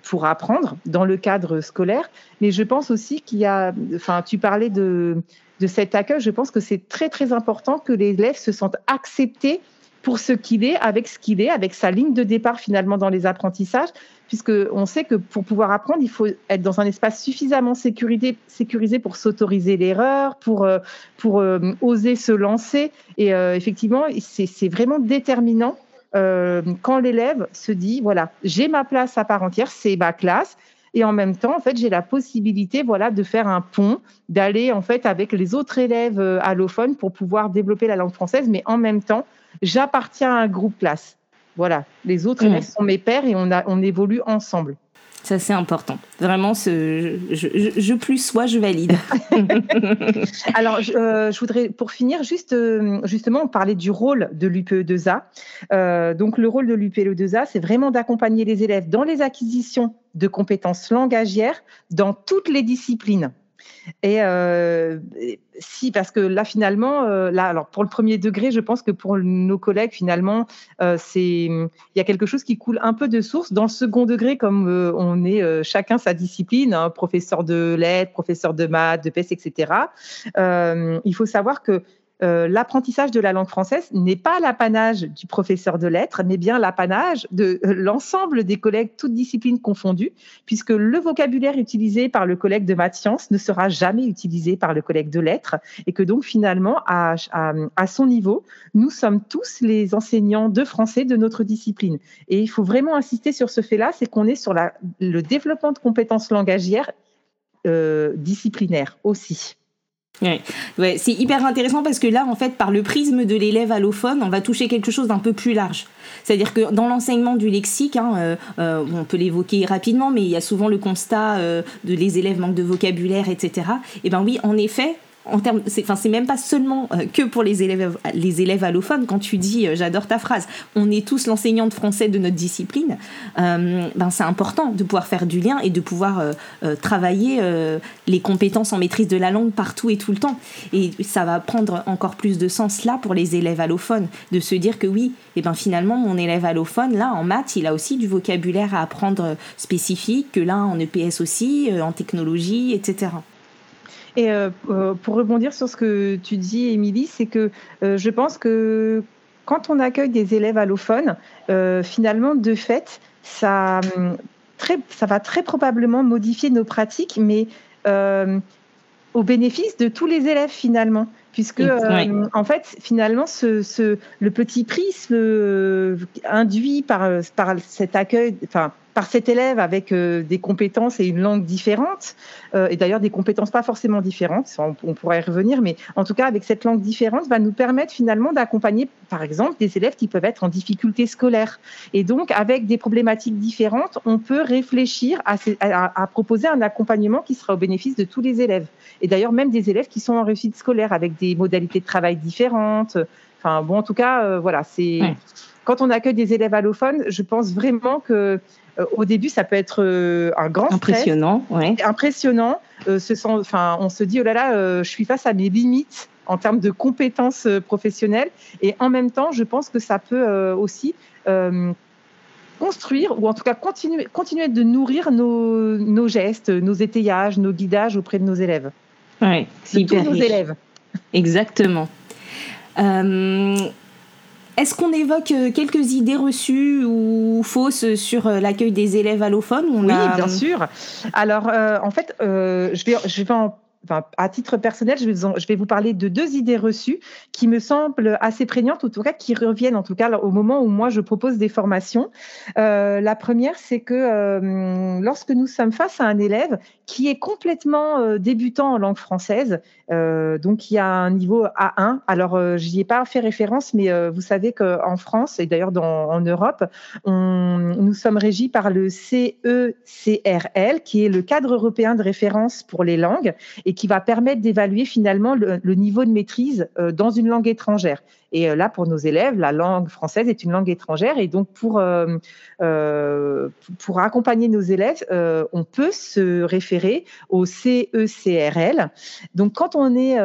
pour apprendre dans le cadre scolaire. Mais je pense aussi qu'il y a, enfin, tu parlais de, de cet accueil, je pense que c'est très, très important que les élèves se sentent acceptés pour ce qu'il est, avec ce qu'il est, avec sa ligne de départ finalement dans les apprentissages, puisque on sait que pour pouvoir apprendre, il faut être dans un espace suffisamment sécurisé, sécurisé pour s'autoriser l'erreur, pour euh, pour euh, oser se lancer. Et euh, effectivement, c'est vraiment déterminant quand l'élève se dit voilà, j'ai ma place à part entière, c'est ma classe. Et en même temps, en fait, j'ai la possibilité, voilà, de faire un pont, d'aller en fait avec les autres élèves allophones pour pouvoir développer la langue française, mais en même temps, j'appartiens à un groupe classe. Voilà, les autres élèves sont mes pères et on, a, on évolue ensemble. Ça, c'est important. Vraiment, ce, je, plus sois, je valide. Alors, euh, je, voudrais, pour finir, juste, euh, justement, parler du rôle de l'UPE2A. Euh, donc, le rôle de l'UPE2A, c'est vraiment d'accompagner les élèves dans les acquisitions de compétences langagières dans toutes les disciplines. Et euh, si, parce que là, finalement, euh, là, alors pour le premier degré, je pense que pour nos collègues, finalement, euh, c'est, il y a quelque chose qui coule un peu de source. Dans le second degré, comme on est chacun sa discipline, hein, professeur de lettres, professeur de maths, de PS, etc. il faut savoir que euh, l'apprentissage de la langue française n'est pas l'apanage du professeur de lettres, mais bien l'apanage de euh, l'ensemble des collègues, toutes disciplines confondues, puisque le vocabulaire utilisé par le collègue de maths sciences ne sera jamais utilisé par le collègue de lettres, et que donc finalement, à, son niveau, nous sommes tous les enseignants de français de notre discipline. Et il faut vraiment insister sur ce fait-là, c'est qu'on est sur le développement de compétences langagières euh, disciplinaires aussi. Ouais. ouais c'est hyper intéressant parce que là, en fait, par le prisme de l'élève allophone, on va toucher quelque chose d'un peu plus large. C'est-à-dire que dans l'enseignement du lexique, hein, euh, euh, on peut l'évoquer rapidement, mais il y a souvent le constat euh, de les élèves manquent de vocabulaire, etc. Et ben oui, en effet, en termes, c'est, enfin, c'est même pas seulement euh, que pour les élèves, les élèves allophones. Quand tu dis, euh, j'adore ta phrase, on est tous l'enseignant de français de notre discipline. Euh, ben, c'est important de pouvoir faire du lien et de pouvoir travailler les compétences en maîtrise de la langue partout et tout le temps. Et ça va prendre encore plus de sens là pour les élèves allophones, de se dire que oui, et eh ben finalement mon élève allophone là en maths, il a aussi du vocabulaire à apprendre spécifique, que là en EPS aussi, en technologie, etc. Et euh, euh, pour rebondir sur ce que tu dis, Émilie, c'est que euh, je pense que quand on accueille des élèves allophones, finalement, de fait, ça, hum, très, ça va très probablement modifier nos pratiques, mais au bénéfice de tous les élèves finalement. Puisque en fait finalement ce, ce, le petit prisme induit par, par cet accueil enfin par cet élève avec des compétences et une langue différente, et d'ailleurs des compétences pas forcément différentes, on, on, pourrait y revenir, mais en tout cas avec cette langue différente va nous permettre finalement d'accompagner, par exemple, des élèves qui peuvent être en difficulté scolaire. Et donc, avec des problématiques différentes, on peut réfléchir à, à, à proposer un accompagnement qui sera au bénéfice de tous les élèves. Et d'ailleurs, même des élèves qui sont en réussite scolaire avec des modalités de travail différentes. Enfin, bon, en tout cas, euh, voilà, c'est. Quand on accueille des élèves allophones, je pense vraiment que euh, au début, ça peut être euh, un grand impressionnant, stress, impressionnant. se sent, enfin, on se dit oh là là, je suis face à mes limites en termes de compétences professionnelles, et en même temps, je pense que ça peut aussi construire, ou en tout cas continuer, continuer de nourrir nos, nos gestes, nos étayages, nos guidages auprès de nos élèves. Oui, c'est tous nos élèves. Exactement. Euh, est-ce qu'on évoque euh, quelques idées reçues ou fausses sur euh, l'accueil des élèves allophones Oui, bien sûr. Alors, en fait, je, vais, je vais en à titre personnel, je vais, vous parler de deux idées reçues qui me semblent assez prégnantes, en tout cas qui reviennent en tout cas au moment où moi je propose des formations. Euh, la première, c'est que euh, lorsque nous sommes face à un élève qui est complètement euh, débutant en langue française, donc qui a un niveau A1. Alors, j'y ai pas fait référence, mais vous savez qu'en France et d'ailleurs en Europe, nous sommes régis par le CECRL, qui est le cadre européen de référence pour les langues et qui va permettre d'évaluer finalement le, le, niveau de maîtrise dans une langue étrangère. Et euh, là, pour nos élèves, la langue française est une langue étrangère. Et donc, pour, euh, euh, pour accompagner nos élèves, on peut se référer au CECRL. Donc, quand on est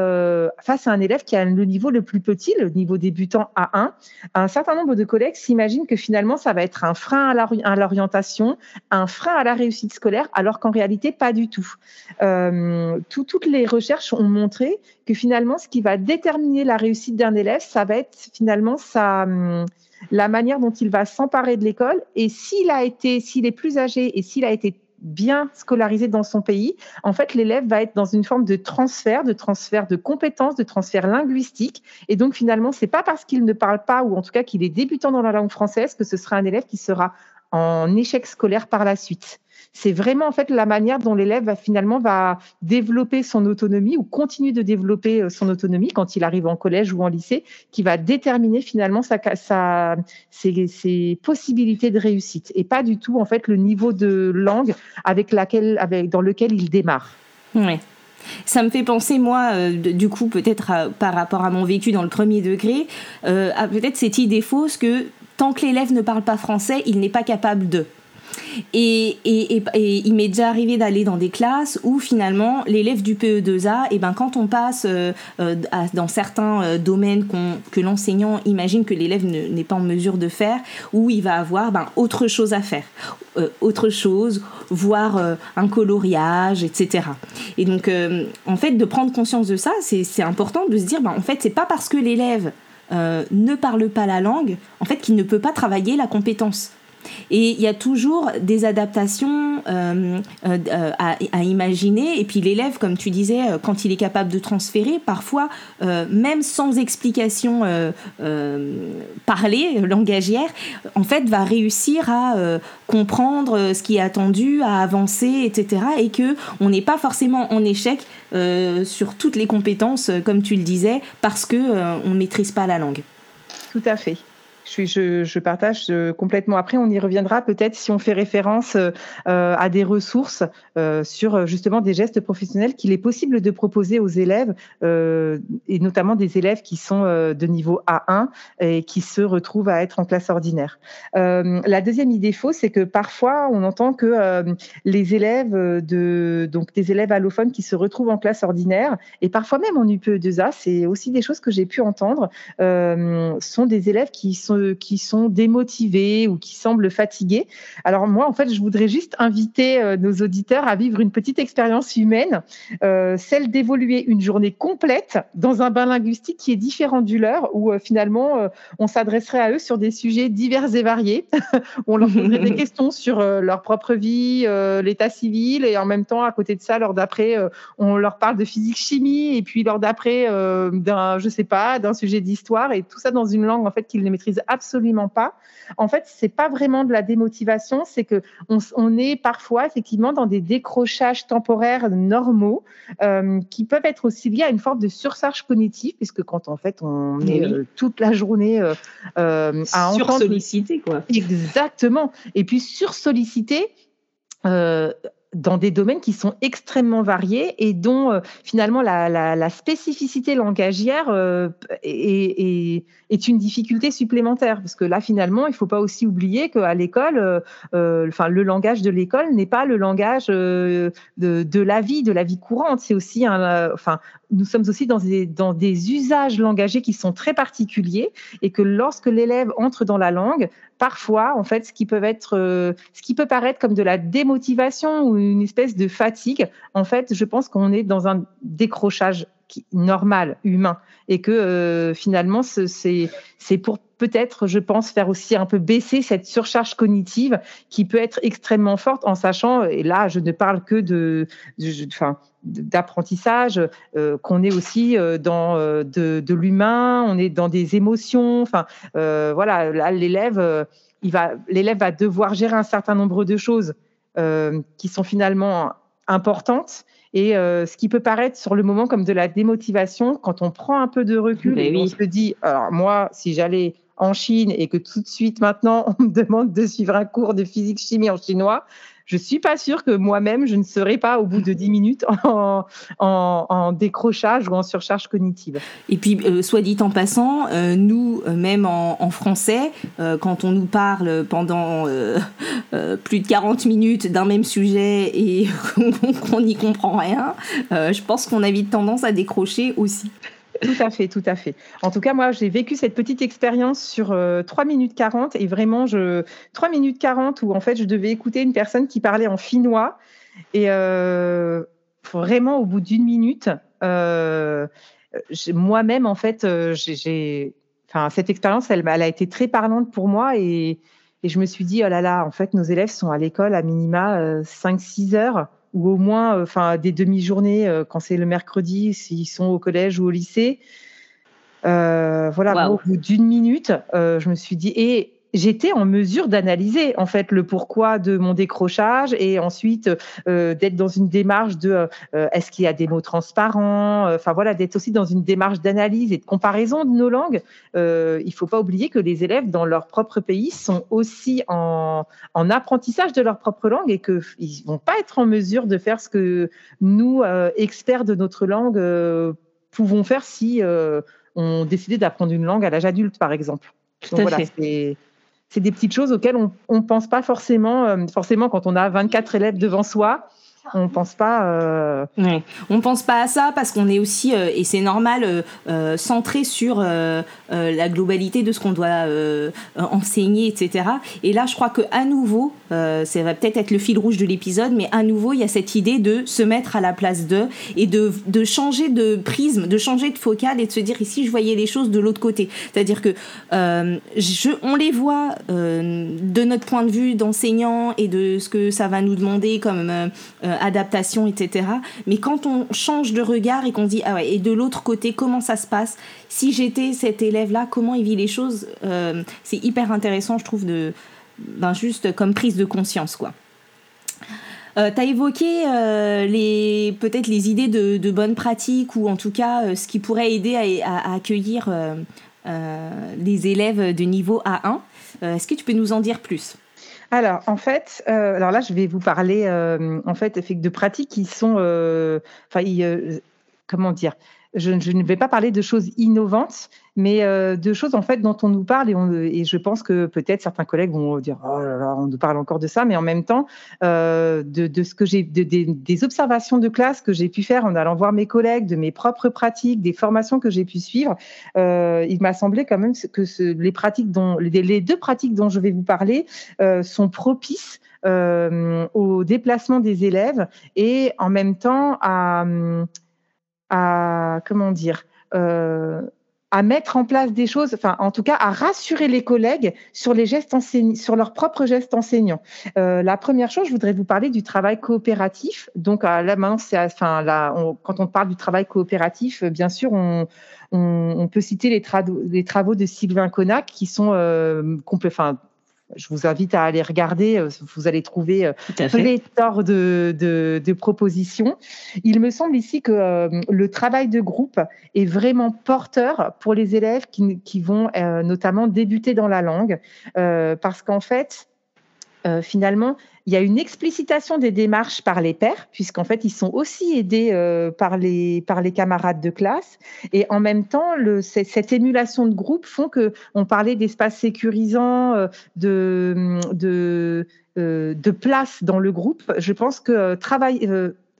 face à un élève qui a le niveau le plus petit, le niveau débutant A1, un certain nombre de collègues s'imaginent que finalement, ça va être un frein à l'orientation, un frein à la réussite scolaire, alors qu'en réalité, pas du tout. tout. Toutes les recherches ont montré que finalement, ce qui va déterminer la réussite d'un élève, ça va finalement hum, la manière dont il va s'emparer de l'école. Et s'il a été, s'il est plus âgé et s'il a été bien scolarisé dans son pays, en fait, l'élève va être dans une forme de transfert, de transfert de compétences, de transfert linguistique. Et donc, finalement, c'est pas parce qu'il ne parle pas, ou en tout cas qu'il est débutant dans la langue française, que ce sera un élève qui sera en échec scolaire par la suite c'est vraiment en fait la manière dont l'élève va finalement va développer son autonomie ou continue de développer euh, son autonomie quand il arrive en collège ou en lycée, qui va déterminer finalement sa, ses, possibilités de réussite et pas du tout en fait le niveau de langue avec laquelle avec dans lequel il démarre. Oui. Ça me fait penser, moi, euh, du coup, peut-être par rapport à mon vécu dans le premier degré, euh, à peut-être cette idée fausse que tant que l'élève ne parle pas français, il n'est pas capable de. Et, et, et, il m'est déjà arrivé d'aller dans des classes où finalement l'élève du PE2A, et eh ben quand on passe euh, euh, dans certains euh, domaines que l'enseignant imagine que l'élève n'est pas en mesure de faire, où il va avoir ben, autre chose à faire, autre chose, voire un coloriage, etc. Et donc en fait de prendre conscience de ça, c'est important de se dire ben, en fait c'est pas parce que l'élève ne parle pas la langue, en fait, qu'il ne peut pas travailler la compétence. Et il y a toujours des adaptations euh, euh, à, imaginer. Et puis l'élève, comme tu disais, euh, quand il est capable de transférer, parfois, même sans explication parlée, langagière, en fait, va réussir à comprendre ce qui est attendu, à avancer, etc. Et que on n'est pas forcément en échec sur toutes les compétences, comme tu le disais, parce que on maîtrise pas la langue. Tout à fait. Je, partage euh, complètement. Après, on y reviendra peut-être si on fait référence euh, à des ressources euh, sur justement des gestes professionnels qu'il est possible de proposer aux élèves, et notamment des élèves qui sont de niveau A1 et qui se retrouvent à être en classe ordinaire. la deuxième idée fausse, c'est que parfois on entend que les élèves de donc des élèves allophones qui se retrouvent en classe ordinaire et parfois même en UPE2A, c'est aussi des choses que j'ai pu entendre, sont des élèves qui sont qui sont démotivés ou qui semblent fatigués. Alors moi, en fait, je voudrais juste inviter euh, nos auditeurs à vivre une petite expérience humaine, euh, celle d'évoluer une journée complète dans un bain linguistique qui est différent du leur, où euh, finalement on s'adresserait à eux sur des sujets divers et variés. on leur poserait des questions sur leur propre vie, l'état civil, et en même temps, à côté de ça, lors d'après, on leur parle de physique-chimie, et puis lors d'après, d'un, je sais pas, d'un sujet d'histoire, et tout ça dans une langue en fait qu'ils ne maîtrisent absolument pas. En fait, c'est pas vraiment de la démotivation, c'est que on, est parfois effectivement dans des décrochages temporaires normaux euh, qui peuvent être aussi liés à une forme de surcharge cognitive, puisque quand en fait on est euh, toute la journée euh, à sur sollicité quoi. Exactement. Et puis sur sollicité. Euh, dans des domaines qui sont extrêmement variés et dont euh, finalement la, spécificité langagière euh, est, une difficulté supplémentaire parce que là finalement il faut pas aussi oublier qu'à l'école, euh, le langage de l'école n'est pas le langage de, la vie, de la vie courante. C'est aussi un, nous sommes aussi dans des, dans des usages langagers qui sont très particuliers et que lorsque l'élève entre dans la langue, parfois, en fait, ce qui peut être, euh, ce qui peut paraître comme de la démotivation ou une espèce de fatigue, en fait, je pense qu'on est dans un décrochage normal, humain, et que euh, finalement, c'est pour peut-être, je pense, faire aussi un peu baisser cette surcharge cognitive qui peut être extrêmement forte en sachant, et là, je ne parle que de, enfin, d'apprentissage, euh, qu'on est aussi dans de, de l'humain, on est dans des émotions, enfin, voilà, là, l'élève, il va, l'élève va devoir gérer un certain nombre de choses qui sont finalement importantes et euh, ce qui peut paraître sur le moment comme de la démotivation, quand on prend un peu de recul et on se dit, alors moi, si j'allais en Chine et que tout de suite maintenant on me demande de suivre un cours de physique chimie en chinois, je suis pas sûre que moi-même, je ne serais pas au bout de 10 minutes en, décrochage ou en surcharge cognitive. Et puis, euh, soit dit en passant, euh, nous, euh, même en, en français, quand on nous parle pendant plus de 40 minutes d'un même sujet et qu'on n'y comprend rien, je pense qu'on a vite tendance à décrocher aussi. Tout à fait, tout à fait. En tout cas, moi, j'ai vécu cette petite expérience sur 3 euh, minutes 40 et vraiment, je, 3 minutes 40 où en fait, je devais écouter une personne qui parlait en finnois et euh, vraiment, au bout d'une minute, euh, moi-même, en fait, j'ai, enfin, cette expérience, elle, elle, a été très parlante pour moi et, et, je me suis dit, oh là là, en fait, nos élèves sont à l'école à minima 5-6 heures ou au moins euh, enfin des demi-journées euh, quand c'est le mercredi s'ils sont au collège ou au lycée. Euh, voilà, au bout d'une minute, je me suis dit et j'étais en mesure d'analyser en fait le pourquoi de mon décrochage et ensuite euh, d'être dans une démarche de euh, est-ce qu'il y a des mots transparents enfin voilà d'être aussi dans une démarche d'analyse et de comparaison de nos langues. Euh, il faut pas oublier que les élèves dans leur propre pays sont aussi en, en apprentissage de leur propre langue et que ils vont pas être en mesure de faire ce que nous euh, experts de notre langue pouvons faire si on décidait d'apprendre une langue à l'âge adulte par exemple. Tout Donc, voilà, fait c'est des petites choses auxquelles on ne pense pas forcément, euh, forcément quand on a 24 élèves devant soi on pense pas. Euh... Pense pas à ça parce qu'on est aussi euh, et c'est normal centré sur la globalité de ce qu'on doit enseigner, etc. Et là, je crois que à nouveau, ça va peut-être être le fil rouge de l'épisode, mais à nouveau, il y a cette idée de se mettre à la place d'eux et de, de changer de prisme, de changer de focale et de se dire ici, je voyais les choses de l'autre côté. C'est-à-dire que je, on les voit de notre point de vue d'enseignant et de ce que ça va nous demander comme adaptation, etc. Mais quand on change de regard et qu'on dit, ah ouais, et de l'autre côté, comment ça se passe? Si j'étais cet élève-là, comment il vit les choses? Euh, C'est hyper intéressant, je trouve, de, ben juste comme prise de conscience, quoi. Euh, tu as évoqué euh, les peut-être les idées de, bonnes pratiques ou en tout cas ce qui pourrait aider à, accueillir les élèves de niveau A1. Est-ce que tu peux nous en dire plus? Alors, en fait, euh, alors là, je vais vous parler euh, en fait de pratiques qui sont, euh, enfin, comment dire, je, ne vais pas parler de choses innovantes, mais euh, de choses en fait dont on nous parle et, je pense que peut-être certains collègues vont dire oh là là, on nous parle encore de ça, mais en même temps euh, de, ce que j'ai, des observations de classe que j'ai pu faire en allant voir mes collègues, de mes propres pratiques, des formations que j'ai pu suivre, euh, il m'a semblé quand même que les deux pratiques dont je vais vous parler sont propices au déplacement des élèves et en même temps à à comment dire euh, à mettre en place des choses, enfin en tout cas à rassurer les collègues sur les gestes enseignants, sur leurs propres gestes enseignants. Euh, la première chose, je voudrais vous parler du travail coopératif. Donc là maintenant, c'est, enfin là, quand on parle du travail coopératif, bien sûr, on, on, peut citer les, les, travaux de Sylvain Connac qui sont euh, enfin je vous invite à aller regarder. Euh, vous allez trouver euh, pléthore de, de, de, propositions. Il me semble ici que euh, le travail de groupe est vraiment porteur pour les élèves qui, qui vont notamment débuter dans la langue, parce qu'en fait, finalement, il y a une explicitation des démarches par les pairs, puisqu'en fait, ils sont aussi aidés euh, par, les, par les camarades de classe. Et en même temps, le, cette émulation de groupe font que on parlait d'espace sécurisant, euh, de, de, euh, de place dans le groupe. Je pense que travail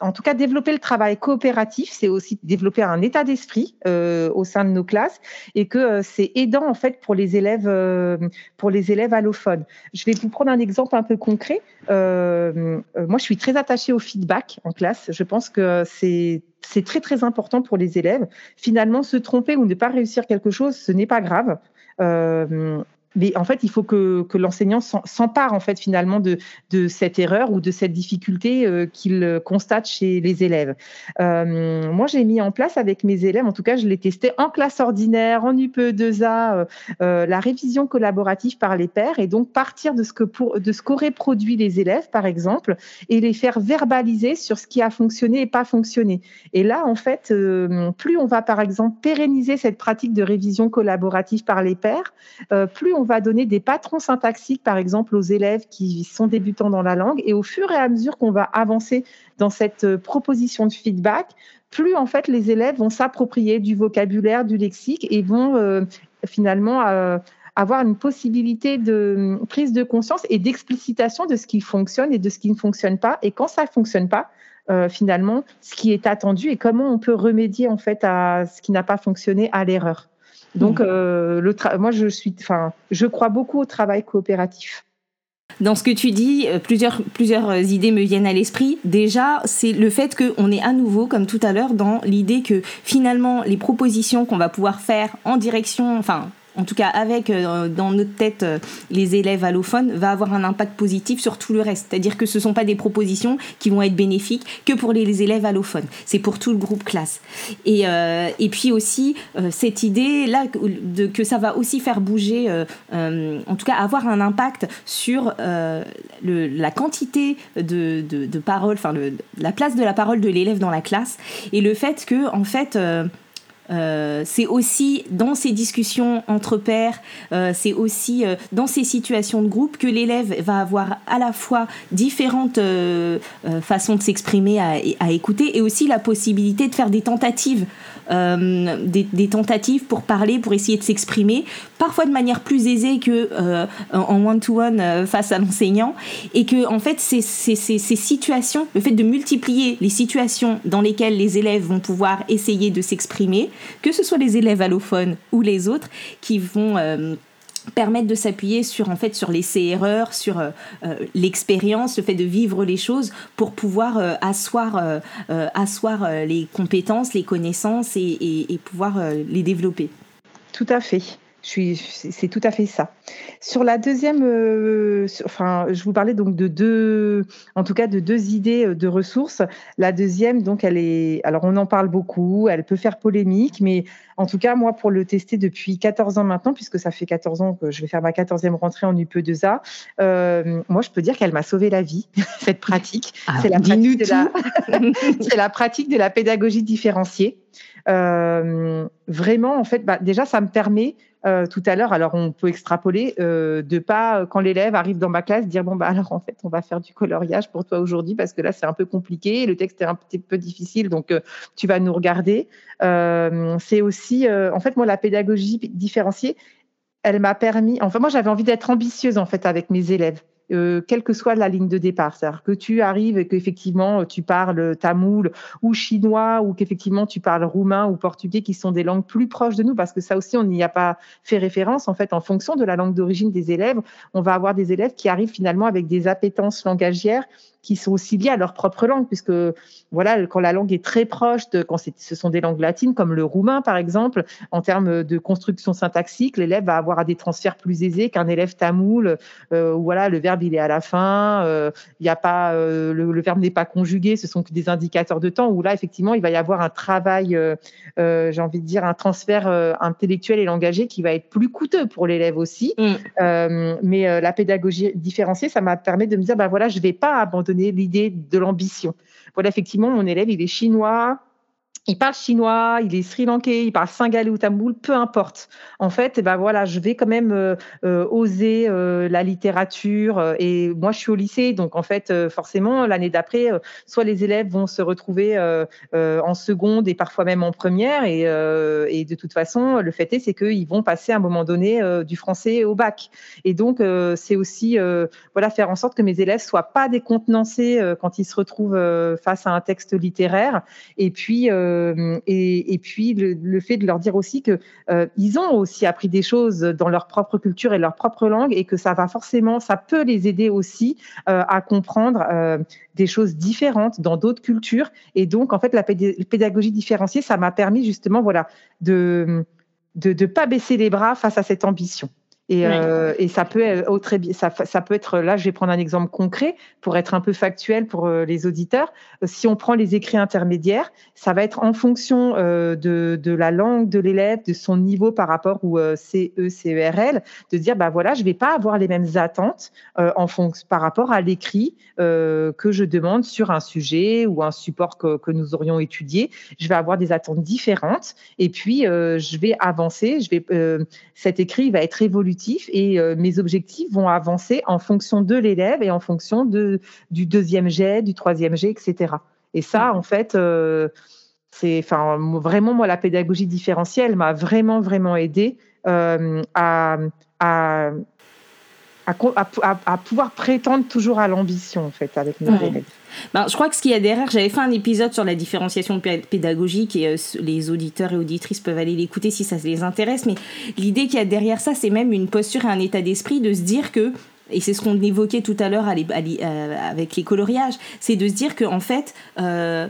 en tout cas, développer le travail coopératif, c'est aussi développer un état d'esprit euh, au sein de nos classes et que euh, c'est aidant en fait pour les élèves euh, pour les élèves allophones. Je vais vous prendre un exemple un peu concret. moi, je suis très attachée au feedback en classe. Je pense que c'est c'est très très important pour les élèves. Finalement, se tromper ou ne pas réussir quelque chose, ce n'est pas grave. Euh, mais en fait, il faut que, l'enseignant s'empare en fait finalement de, cette erreur ou de cette difficulté euh, qu'il constate chez les élèves. Euh, moi, j'ai mis en place avec mes élèves, en tout cas, je l'ai testé en classe ordinaire, en UPE2A, euh, la révision collaborative par les pairs et donc partir de ce que pour de ce qu'auraient produit les élèves, par exemple, et les faire verbaliser sur ce qui a fonctionné et pas fonctionné. Et là, en fait, plus on va par exemple pérenniser cette pratique de révision collaborative par les pairs, plus on va donner des patrons syntaxiques, par exemple, aux élèves qui sont débutants dans la langue. Et au fur et à mesure qu'on va avancer dans cette euh, proposition de feedback, plus en fait les élèves vont s'approprier du vocabulaire, du lexique et vont euh, finalement euh, avoir une possibilité de prise de conscience et d'explicitation de ce qui fonctionne et de ce qui ne fonctionne pas. Et quand ça ne fonctionne pas, finalement, ce qui est attendu et comment on peut remédier en fait à ce qui n'a pas fonctionné à l'erreur. Donc, mmh. euh, le moi, je suis, enfin, je crois beaucoup au travail coopératif. Dans ce que tu dis, euh, plusieurs, plusieurs idées me viennent à l'esprit. Déjà, c'est le fait qu'on est à nouveau, comme tout à l'heure, dans l'idée que finalement, les propositions qu'on va pouvoir faire en direction, enfin, en tout cas avec euh, dans notre tête euh, les élèves allophones, va avoir un impact positif sur tout le reste. C'est-à-dire que ce ne sont pas des propositions qui vont être bénéfiques que pour les, élèves allophones, c'est pour tout le groupe classe. Et, euh, et puis aussi cette idée là de, que ça va aussi faire bouger, en tout cas avoir un impact sur la quantité de, de, de paroles, enfin la place de la parole de l'élève dans la classe et le fait que en fait euh, c'est aussi dans ces discussions entre pairs, euh, c'est aussi euh, dans ces situations de groupe que l'élève va avoir à la fois différentes façons de s'exprimer à, à, écouter et aussi la possibilité de faire des tentatives euh, des, tentatives pour parler, pour essayer de s'exprimer, parfois de manière plus aisée que euh, en one-to-one euh, face à l'enseignant, et que en fait ces, ces, ces, situations, le fait de multiplier les situations dans lesquelles les élèves vont pouvoir essayer de s'exprimer, que ce soit les élèves allophones ou les autres, qui vont permettre de s'appuyer sur en fait sur les erreurs, sur euh, euh, l'expérience, le fait de vivre les choses pour pouvoir euh, asseoir, les compétences, les connaissances et pouvoir les développer. Tout à fait c'est tout à fait ça. Sur la deuxième, euh, enfin, je vous parlais donc de deux, en tout cas de deux idées euh, de ressources. La deuxième, donc, elle est, alors on en parle beaucoup, elle peut faire polémique, mais en tout cas, moi, pour le tester depuis 14 ans maintenant, puisque ça fait 14 ans que je vais faire ma 14e rentrée en UPE2A, euh, moi, je peux dire qu'elle m'a sauvé la vie, cette pratique. Ah, c'est la, pratique de la... la pratique de la pédagogie différenciée. Euh, vraiment, en fait, bah, déjà, ça me permet euh, tout à l'heure, alors on peut extrapoler, euh, de pas, quand l'élève arrive dans ma classe, dire bon, bah alors en fait, on va faire du coloriage pour toi aujourd'hui parce que là, c'est un peu compliqué, le texte est un petit peu difficile, donc tu vas nous regarder. c'est aussi, en fait, moi, la pédagogie différenciée, elle m'a permis, enfin, moi, j'avais envie d'être ambitieuse, en fait, avec mes élèves. Euh, quelle que soit la ligne de départ. C'est-à-dire que tu arrives et qu'effectivement tu parles tamoul ou chinois ou qu'effectivement tu parles roumain ou portugais qui sont des langues plus proches de nous parce que ça aussi on n'y a pas fait référence. En fait, en fonction de la langue d'origine des élèves, on va avoir des élèves qui arrivent finalement avec des appétences langagières qui sont aussi liées à leur propre langue, puisque voilà, quand la langue est très proche, de, quand ce sont des langues latines, comme le roumain par exemple, en termes de construction syntaxique, l'élève va avoir des transferts plus aisés qu'un élève tamoul, euh, où voilà, le verbe il est à la fin, euh, y a pas, euh, le, verbe n'est pas conjugué, ce sont que des indicateurs de temps, où là effectivement il va y avoir un travail, euh, j'ai envie de dire un transfert intellectuel et langagé qui va être plus coûteux pour l'élève aussi. Mm. mais la pédagogie différenciée, ça m'a permis de me dire, bah voilà, je vais pas abandonner l'idée de l'ambition. Voilà, effectivement, mon élève, il est chinois, il parle chinois, il est sri lankais, il parle singalais ou tamoul, peu importe. En fait, eh ben voilà, je vais quand même euh, euh, oser euh, la littérature. et moi, je suis au lycée, donc en fait, forcément, l'année d'après, soit les élèves vont se retrouver en seconde et parfois même en première. Et, et de toute façon, le fait est, c'est qu'ils vont passer à un moment donné du français au bac. Et donc, c'est aussi voilà faire en sorte que mes élèves soient pas décontenancés quand ils se retrouvent face à un texte littéraire. Et puis euh, et, puis le, fait de leur dire aussi que euh, ils ont aussi appris des choses dans leur propre culture et leur propre langue et que ça va forcément, ça peut les aider aussi euh, à comprendre des choses différentes dans d'autres cultures. Et donc en fait la pédagogie différenciée, ça m'a permis justement voilà de de ne pas baisser les bras face à cette ambition. Et, euh, et, ça peut être, très, ça, ça, peut être, là, je vais prendre un exemple concret pour être un peu factuel pour euh, les auditeurs. Si on prend les écrits intermédiaires, ça va être en fonction euh, de, de, la langue de l'élève, de son niveau par rapport au euh, CE, CERL, de dire, bah voilà, je vais pas avoir les mêmes attentes euh, en fonction, par rapport à l'écrit que je demande sur un sujet ou un support que, que, nous aurions étudié. Je vais avoir des attentes différentes et puis je vais avancer. Je vais, cet écrit va être évolutif et euh, mes objectifs vont avancer en fonction de l'élève et en fonction de, du deuxième jet, du troisième jet, etc. Et ça, en fait, euh, c'est enfin, vraiment, moi, la pédagogie différentielle m'a vraiment, vraiment aidé euh, à, à, à, pouvoir prétendre toujours à l'ambition, en fait, avec mes élèves. Ben, je crois que ce qu'il y a derrière, j'avais fait un épisode sur la différenciation pédagogique et euh, les auditeurs et auditrices peuvent aller l'écouter si ça les intéresse. Mais l'idée qu'il y a derrière ça, c'est même une posture et un état d'esprit de se dire que et c'est ce qu'on évoquait tout à l'heure euh, avec les coloriages, c'est de se dire qu'en fait, euh,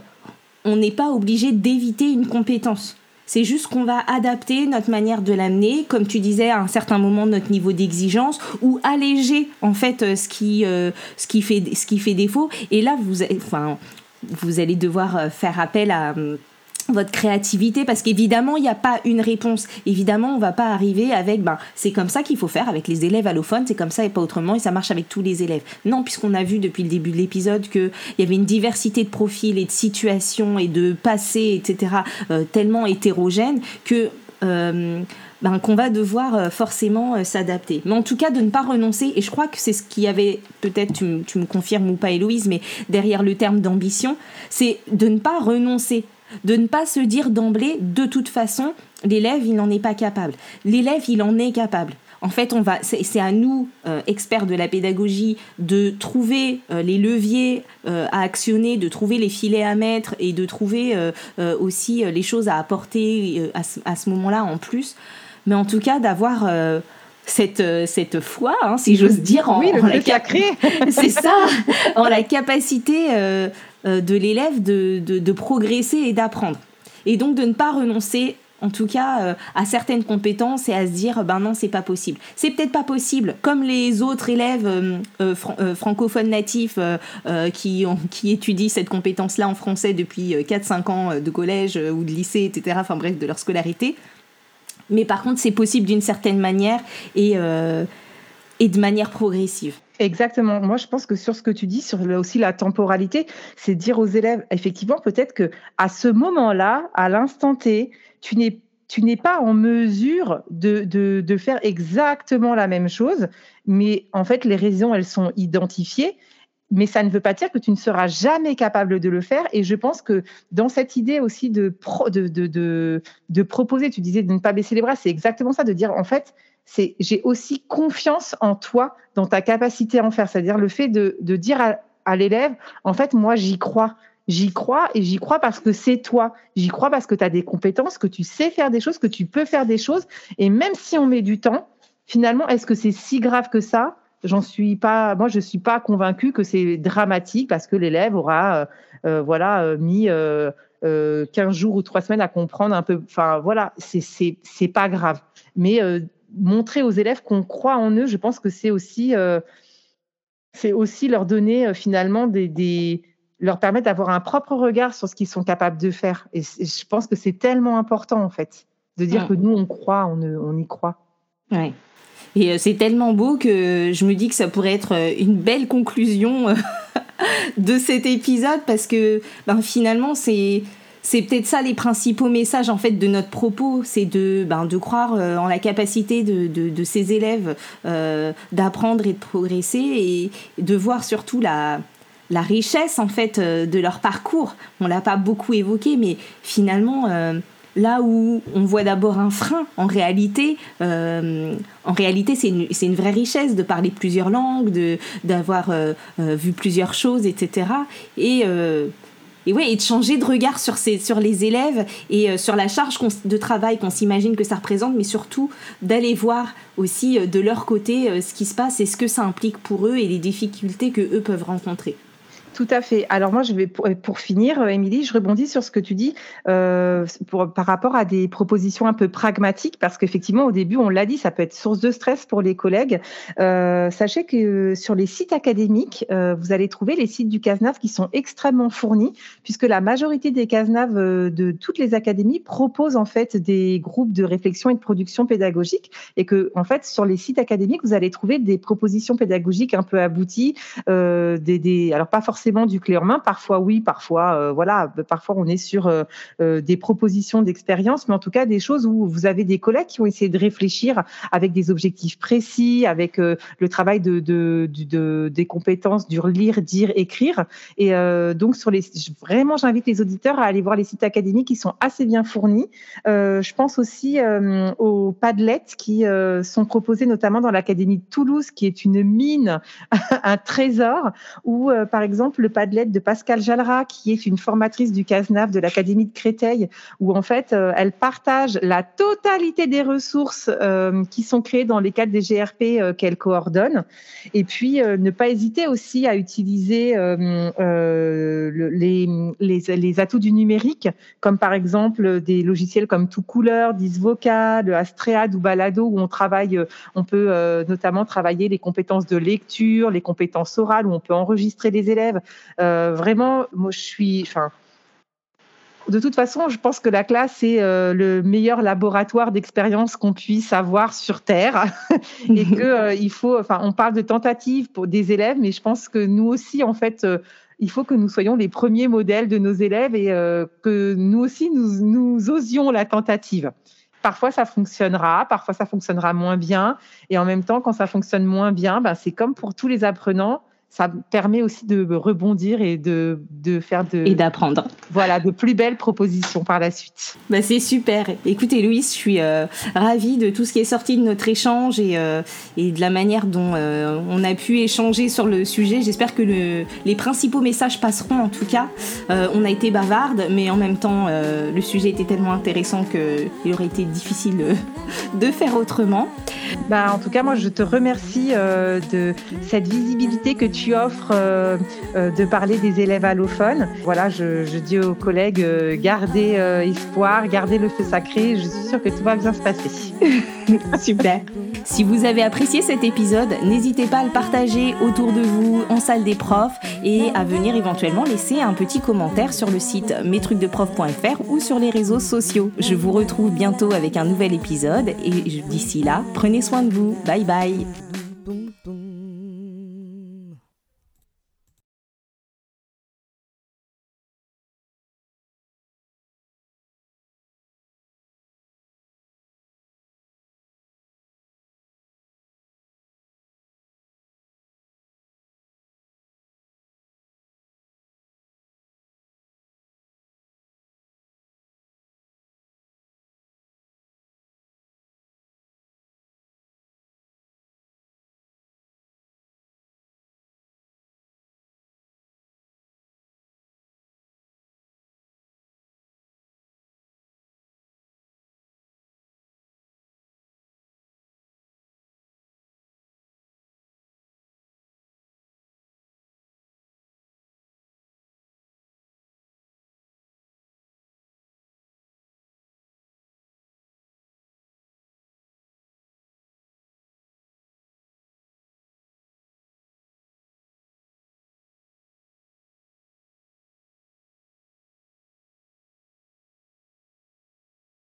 on n'est pas obligé d'éviter une compétence. C'est juste qu'on va adapter notre manière de l'amener, comme tu disais, à un certain moment notre niveau d'exigence, ou alléger en fait euh, ce qui, euh, ce qui fait défaut. Et là, vous, enfin, vous allez devoir euh, faire appel à votre créativité parce qu'évidemment il n'y a pas une réponse évidemment on va pas arriver avec ben c'est comme ça qu'il faut faire avec les élèves allophones c'est comme ça et pas autrement et ça marche avec tous les élèves non puisqu'on a vu depuis le début de l'épisode que il y avait une diversité de profils et de situations et de passés etc euh, tellement hétérogènes que euh, ben, qu'on va devoir euh, forcément s'adapter. Mais en tout cas, de ne pas renoncer, et je crois que c'est ce qu'il y avait, peut-être tu, tu, me confirmes ou pas Héloïse, mais derrière le terme d'ambition, c'est de ne pas renoncer de ne pas se dire d'emblée, de toute façon, l'élève, il n'en est pas capable. L'élève, il en est capable. En fait, on va, c'est à nous, euh, experts de la pédagogie, de trouver euh, les leviers euh, à actionner, de trouver les filets à mettre et de trouver aussi les choses à apporter à ce, moment-là en plus. Mais en tout cas, d'avoir cette, cette foi, hein, si j'ose dire, en, la c'est ça, en la capacité euh, de l'élève de, progresser et d'apprendre. Et donc de ne pas renoncer en tout cas euh, à certaines compétences et à se dire ben non c'est pas possible. C'est peut-être pas possible comme les autres élèves euh, francophones natifs qui, qui étudient cette compétence là en français depuis 4-5 ans de collège ou de lycée etc enfin bref de leur scolarité mais par contre c'est possible d'une certaine manière et, et de manière progressive Exactement. Moi, je pense que sur ce que tu dis, sur aussi la temporalité, c'est dire aux élèves, effectivement, peut-être que à ce moment-là, à l'instant T, tu n'es tu n'es pas en mesure de, de, de, faire exactement la même chose, mais en fait, les raisons, elles sont identifiées, mais ça ne veut pas dire que tu ne seras jamais capable de le faire. Et je pense que dans cette idée aussi de, de, de, proposer, tu disais de ne pas baisser les bras, c'est exactement ça, de dire, en fait, c'est j'ai aussi confiance en toi, dans ta capacité à en faire. C'est-à-dire le fait de, dire à, l'élève, en fait, moi, j'y crois. J'y crois et j'y crois parce que c'est toi. J'y crois parce que tu as des compétences, que tu sais faire des choses, que tu peux faire des choses. Et même si on met du temps, finalement, est-ce que c'est si grave que ça? J'en suis pas, moi je suis pas convaincue que c'est dramatique parce que l'élève aura, voilà, mis 15 jours ou trois semaines à comprendre un peu. Enfin voilà, c'est c'est pas grave. Mais montrer aux élèves qu'on croit en eux, je pense que c'est aussi c'est aussi leur donner finalement des, des leur permettre d'avoir un propre regard sur ce qu'ils sont capables de faire. Et, je pense que c'est tellement important en fait de dire que nous on croit, on, on y croit. Ouais. Et euh, c'est tellement beau que je me dis que ça pourrait être euh, une belle conclusion euh, de cet épisode parce que ben, finalement c'est c'est peut-être ça les principaux messages en fait de notre propos, c'est de, ben, de croire en la capacité de, de, de ces élèves d'apprendre et de progresser et de voir surtout la, la richesse en fait de leur parcours. On l'a pas beaucoup évoqué, mais finalement Là où on voit d'abord un frein, en réalité, euh, en réalité, c'est une, une, vraie richesse de parler plusieurs langues, de d'avoir euh, euh, vu plusieurs choses, etc. Et et ouais, et de changer de regard sur, sur les élèves et sur la charge de travail qu'on s'imagine que ça représente, mais surtout d'aller voir aussi de leur côté ce qui se passe et ce que ça implique pour eux et les difficultés que eux peuvent rencontrer. Tout à fait. Alors moi, je vais pour, finir, euh, Émilie, je rebondis sur ce que tu dis euh, par rapport à des propositions un peu pragmatiques, parce qu'effectivement, au début, on l'a dit, ça peut être source de stress pour les collègues. Euh, sachez que sur les sites académiques, vous allez trouver les sites du CASNAV qui sont extrêmement fournis, puisque la majorité des CASNAV de toutes les académies proposent en fait des groupes de réflexion et de production pédagogique, et que en fait, sur les sites académiques, vous allez trouver des propositions pédagogiques un peu abouties, alors pas forcément du clé en main. Parfois oui, parfois euh, voilà, parfois on est sur euh, euh, des propositions d'expérience, mais en tout cas des choses où vous avez des collègues qui ont essayé de réfléchir avec des objectifs précis, avec le travail de, de, des compétences du lire, dire, écrire. Et donc sur les, vraiment j'invite les auditeurs à aller voir les sites académiques qui sont assez bien fournis. je pense aussi aux Padlets qui sont proposés notamment dans l'académie de Toulouse, qui est une mine, un trésor, où par exemple le Padlet de Pascal Jalra, qui est une formatrice du CASNAV de l'Académie de Créteil, où en fait, euh, elle partage la totalité des ressources euh, qui sont créées dans les cadres des GRP euh, qu'elle coordonne. Et puis, ne pas hésiter aussi à utiliser les, les, atouts du numérique, comme par exemple des logiciels comme Tout Couleur, Disvocal, Astread ou Balado, où on travaille, on peut notamment travailler les compétences de lecture, les compétences orales, où on peut enregistrer les élèves. Euh, vraiment, moi, je suis. Enfin, de toute façon, je pense que la classe est euh, le meilleur laboratoire d'expérience qu'on puisse avoir sur Terre et que euh, il faut. Enfin, on parle de tentatives pour des élèves, mais je pense que nous aussi, en fait. il faut que nous soyons les premiers modèles de nos élèves et que nous aussi, nous, nous osions la tentative. Parfois, ça fonctionnera, parfois, ça fonctionnera moins bien. Et en même temps, quand ça fonctionne moins bien, ben, c'est comme pour tous les apprenants ça permet aussi de rebondir et de, de faire de et d'apprendre. Voilà, de plus belles propositions par la suite. Bah c'est super. Écoutez Louise, je suis euh, ravie de tout ce qui est sorti de notre échange et, euh, et de la manière dont euh, on a pu échanger sur le sujet. J'espère que le, les principaux messages passeront en tout cas. on a été bavarde, mais en même temps le sujet était tellement intéressant qu'il aurait été difficile de faire autrement. Bah en tout cas moi je te remercie de cette visibilité que tu tu offres euh, euh, de parler des élèves allophones. Voilà, je, dis aux collègues, euh, gardez espoir, gardez le feu sacré. Je suis sûre que tout va bien se passer. Super. Si vous avez apprécié cet épisode, n'hésitez pas à le partager autour de vous en salle des profs et à venir éventuellement laisser un petit commentaire sur le site mestrucsdeprof.fr ou sur les réseaux sociaux. Je vous retrouve bientôt avec un nouvel épisode et d'ici là, prenez soin de vous. Bye bye.